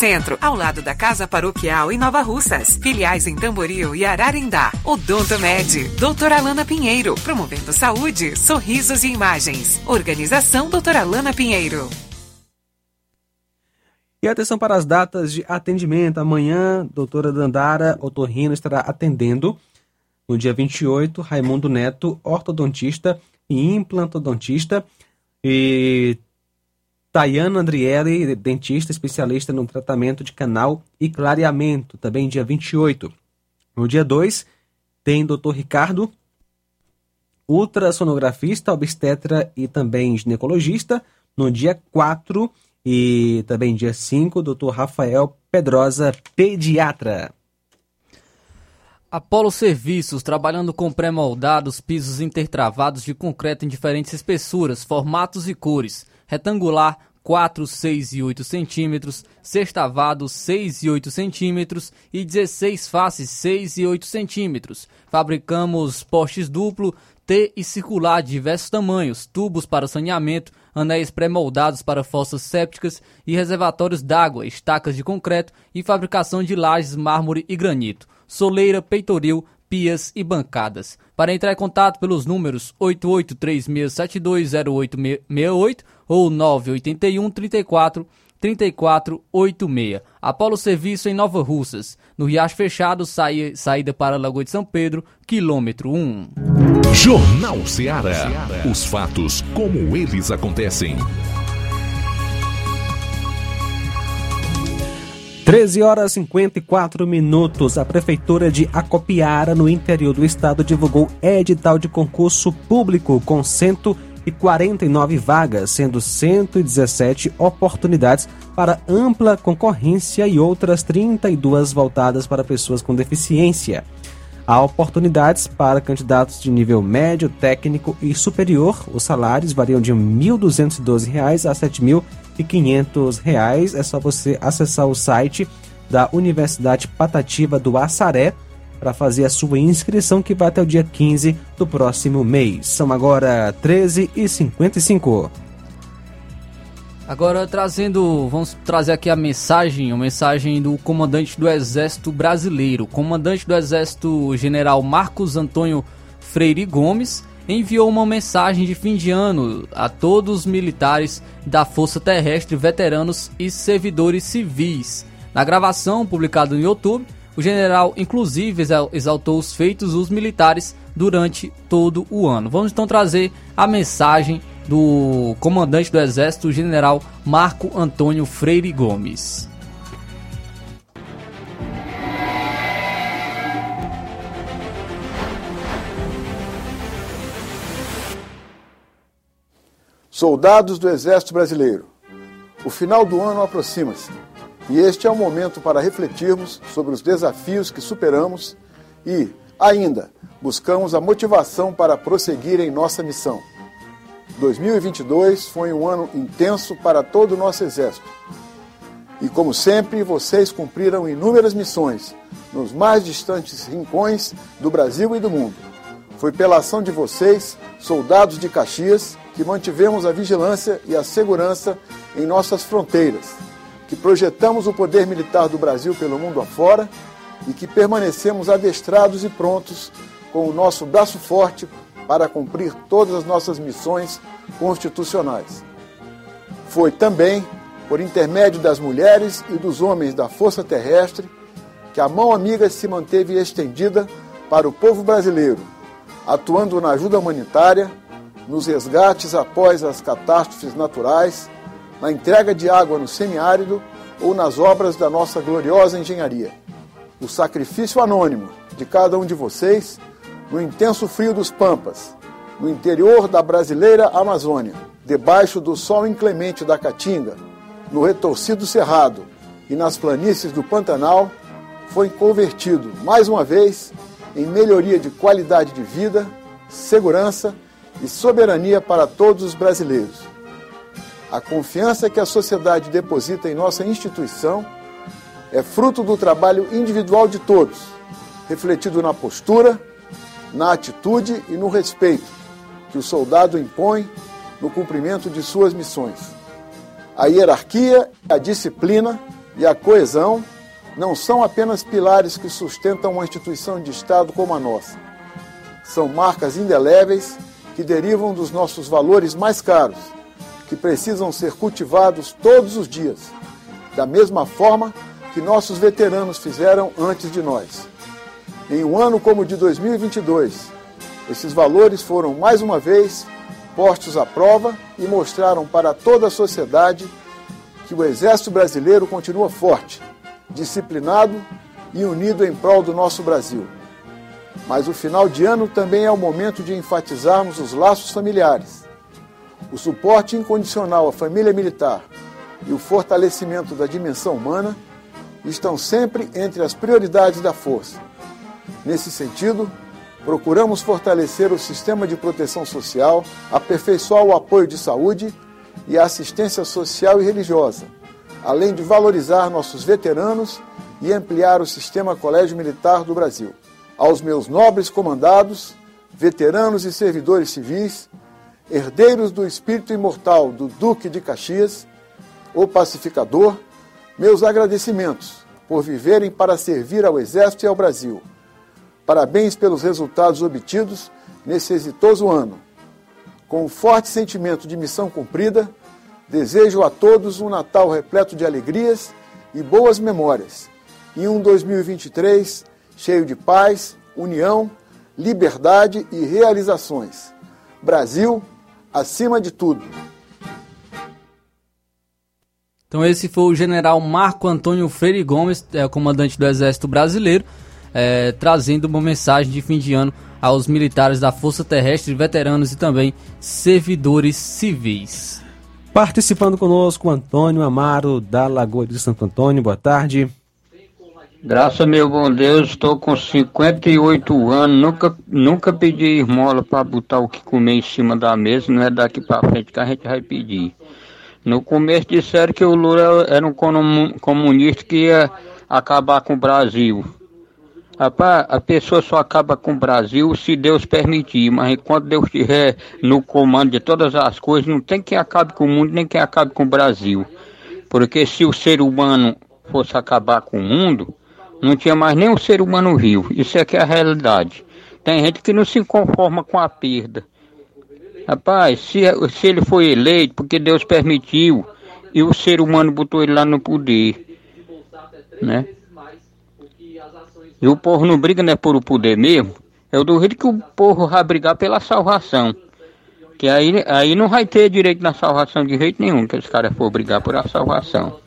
Centro, ao lado da Casa Paroquial em Nova Russas. Filiais em Tamboril e Ararindá. Odonto Med, doutora Alana Pinheiro, promovendo saúde, sorrisos e imagens. Organização doutora Alana Pinheiro. E atenção para as datas de atendimento. Amanhã, doutora Dandara Otorrino estará atendendo. No dia 28, Raimundo Neto, ortodontista e implantodontista. E Tayana Andrielli, dentista especialista no tratamento de canal e clareamento, também dia 28. No dia 2, tem Dr. Ricardo, ultrassonografista, obstetra e também ginecologista. No dia 4 e também dia 5, Dr. Rafael Pedrosa, pediatra. Apolo Serviços, trabalhando com pré-moldados, pisos intertravados de concreto em diferentes espessuras, formatos e cores retangular 4, 6 e 8 centímetros, sextavado 6 e 8 centímetros e 16 faces 6 e 8 centímetros. Fabricamos postes duplo, T e circular de diversos tamanhos, tubos para saneamento, anéis pré-moldados para fossas sépticas e reservatórios d'água, estacas de concreto e fabricação de lajes, mármore e granito, soleira, peitoril, pias e bancadas. Para entrar em contato pelos números 8836720868 ou 981 34 3486. Apolo Serviço em Nova Russas, no Riacho Fechado, saída para Lagoa de São Pedro, quilômetro 1. Jornal Ceará. Os fatos como eles acontecem. 13 horas e 54 minutos. A Prefeitura de Acopiara, no interior do estado, divulgou edital de concurso público com 149 vagas, sendo 117 oportunidades para ampla concorrência e outras 32 voltadas para pessoas com deficiência. Há oportunidades para candidatos de nível médio, técnico e superior. Os salários variam de R$ 1.212 a R$ 7.000 e quinhentos reais. É só você acessar o site da Universidade Patativa do Assaré para fazer a sua inscrição que vai até o dia 15 do próximo mês. São agora 13 e 55 Agora trazendo, vamos trazer aqui a mensagem, a mensagem do comandante do Exército Brasileiro, comandante do Exército General Marcos Antônio Freire Gomes, enviou uma mensagem de fim de ano a todos os militares da Força Terrestre, veteranos e servidores civis. Na gravação publicada no YouTube, o general inclusive exaltou os feitos dos militares durante todo o ano. Vamos então trazer a mensagem do comandante do Exército, general Marco Antônio Freire Gomes. Soldados do Exército Brasileiro, o final do ano aproxima-se e este é o momento para refletirmos sobre os desafios que superamos e, ainda, buscamos a motivação para prosseguir em nossa missão. 2022 foi um ano intenso para todo o nosso Exército. E, como sempre, vocês cumpriram inúmeras missões nos mais distantes rincões do Brasil e do mundo. Foi pela ação de vocês, soldados de Caxias, que mantivemos a vigilância e a segurança em nossas fronteiras, que projetamos o poder militar do Brasil pelo mundo afora e que permanecemos adestrados e prontos com o nosso braço forte para cumprir todas as nossas missões constitucionais. Foi também por intermédio das mulheres e dos homens da Força Terrestre que a mão amiga se manteve estendida para o povo brasileiro, atuando na ajuda humanitária, nos resgates após as catástrofes naturais, na entrega de água no semiárido ou nas obras da nossa gloriosa engenharia. O sacrifício anônimo de cada um de vocês no intenso frio dos Pampas, no interior da brasileira Amazônia, debaixo do sol inclemente da Caatinga, no retorcido Cerrado e nas planícies do Pantanal, foi convertido, mais uma vez, em melhoria de qualidade de vida, segurança e soberania para todos os brasileiros. A confiança que a sociedade deposita em nossa instituição é fruto do trabalho individual de todos, refletido na postura, na atitude e no respeito que o soldado impõe no cumprimento de suas missões. A hierarquia, a disciplina e a coesão não são apenas pilares que sustentam uma instituição de Estado como a nossa. São marcas indeléveis que derivam dos nossos valores mais caros que precisam ser cultivados todos os dias, da mesma forma que nossos veteranos fizeram antes de nós. Em um ano como o de 2022, esses valores foram mais uma vez postos à prova e mostraram para toda a sociedade que o Exército Brasileiro continua forte, disciplinado e unido em prol do nosso Brasil. Mas o final de ano também é o momento de enfatizarmos os laços familiares o suporte incondicional à família militar e o fortalecimento da dimensão humana estão sempre entre as prioridades da força. Nesse sentido, procuramos fortalecer o sistema de proteção social, aperfeiçoar o apoio de saúde e a assistência social e religiosa, além de valorizar nossos veteranos e ampliar o sistema Colégio Militar do Brasil. Aos meus nobres comandados, veteranos e servidores civis, herdeiros do espírito imortal do Duque de Caxias, o pacificador, meus agradecimentos por viverem para servir ao Exército e ao Brasil. Parabéns pelos resultados obtidos nesse exitoso ano. Com um forte sentimento de missão cumprida, desejo a todos um Natal repleto de alegrias e boas memórias, e um 2023 cheio de paz, união, liberdade e realizações. Brasil, acima de tudo. Então esse foi o general Marco Antônio Freire Gomes, é, comandante do Exército Brasileiro, é, trazendo uma mensagem de fim de ano aos militares da Força Terrestre, veteranos e também servidores civis. Participando conosco, Antônio Amaro, da Lagoa de Santo Antônio. Boa tarde. Graças meu bom Deus, estou com 58 anos, nunca, nunca pedi esmola para botar o que comer em cima da mesa, não é daqui para frente que a gente vai pedir. No começo disseram que o Lula era um comunista que ia acabar com o Brasil. Rapaz, a pessoa só acaba com o Brasil se Deus permitir, mas enquanto Deus estiver no comando de todas as coisas, não tem quem acabe com o mundo, nem quem acabe com o Brasil. Porque se o ser humano fosse acabar com o mundo, não tinha mais nenhum ser humano vivo. Isso é que é a realidade. Tem gente que não se conforma com a perda. Rapaz, se, se ele foi eleito porque Deus permitiu e o ser humano botou ele lá no poder, né? E o povo não briga né, por o poder mesmo. Eu duvido que o povo vai brigar pela salvação. Que aí, aí não vai ter direito na salvação de jeito nenhum, que os caras for brigar por a salvação.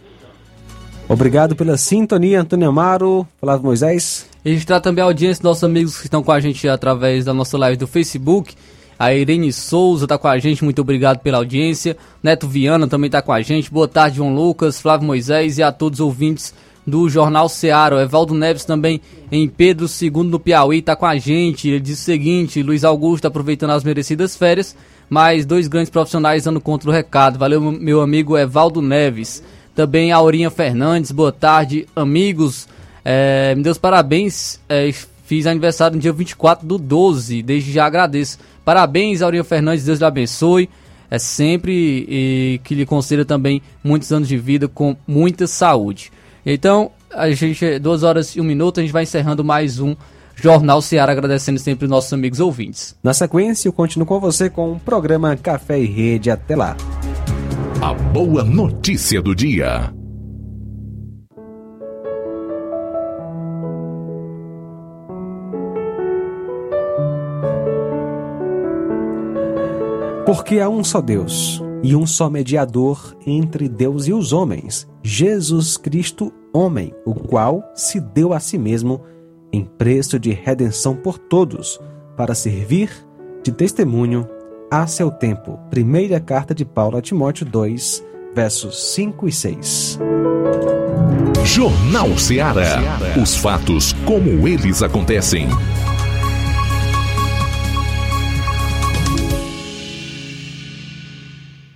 Obrigado pela sintonia, Antônio Amaro. Flávio Moisés. Registrar também a audiência dos nossos amigos que estão com a gente através da nossa live do Facebook. A Irene Souza tá com a gente, muito obrigado pela audiência. Neto Viana também tá com a gente. Boa tarde, João Lucas, Flávio Moisés e a todos os ouvintes do Jornal Ceará. O Evaldo Neves também em Pedro II no Piauí tá com a gente. Ele diz o seguinte: Luiz Augusto aproveitando as merecidas férias, mais dois grandes profissionais dando conta do recado. Valeu, meu amigo Evaldo Neves. Também Aurinha Fernandes, boa tarde, amigos. É, me deu os parabéns. É, fiz aniversário no dia 24 do 12. Desde já agradeço. Parabéns, Aurinha Fernandes. Deus lhe abençoe. É sempre e que lhe conceda também muitos anos de vida com muita saúde. Então, a gente, duas horas e um minuto, a gente vai encerrando mais um Jornal Seara, agradecendo sempre os nossos amigos ouvintes. Na sequência, eu continuo com você com o programa Café e Rede. Até lá. A boa notícia do dia. Porque há um só Deus e um só mediador entre Deus e os homens, Jesus Cristo, homem, o qual se deu a si mesmo em preço de redenção por todos, para servir de testemunho a seu tempo. Primeira carta de Paulo a Timóteo 2, versos 5 e 6. Jornal Ceará. Os fatos como eles acontecem.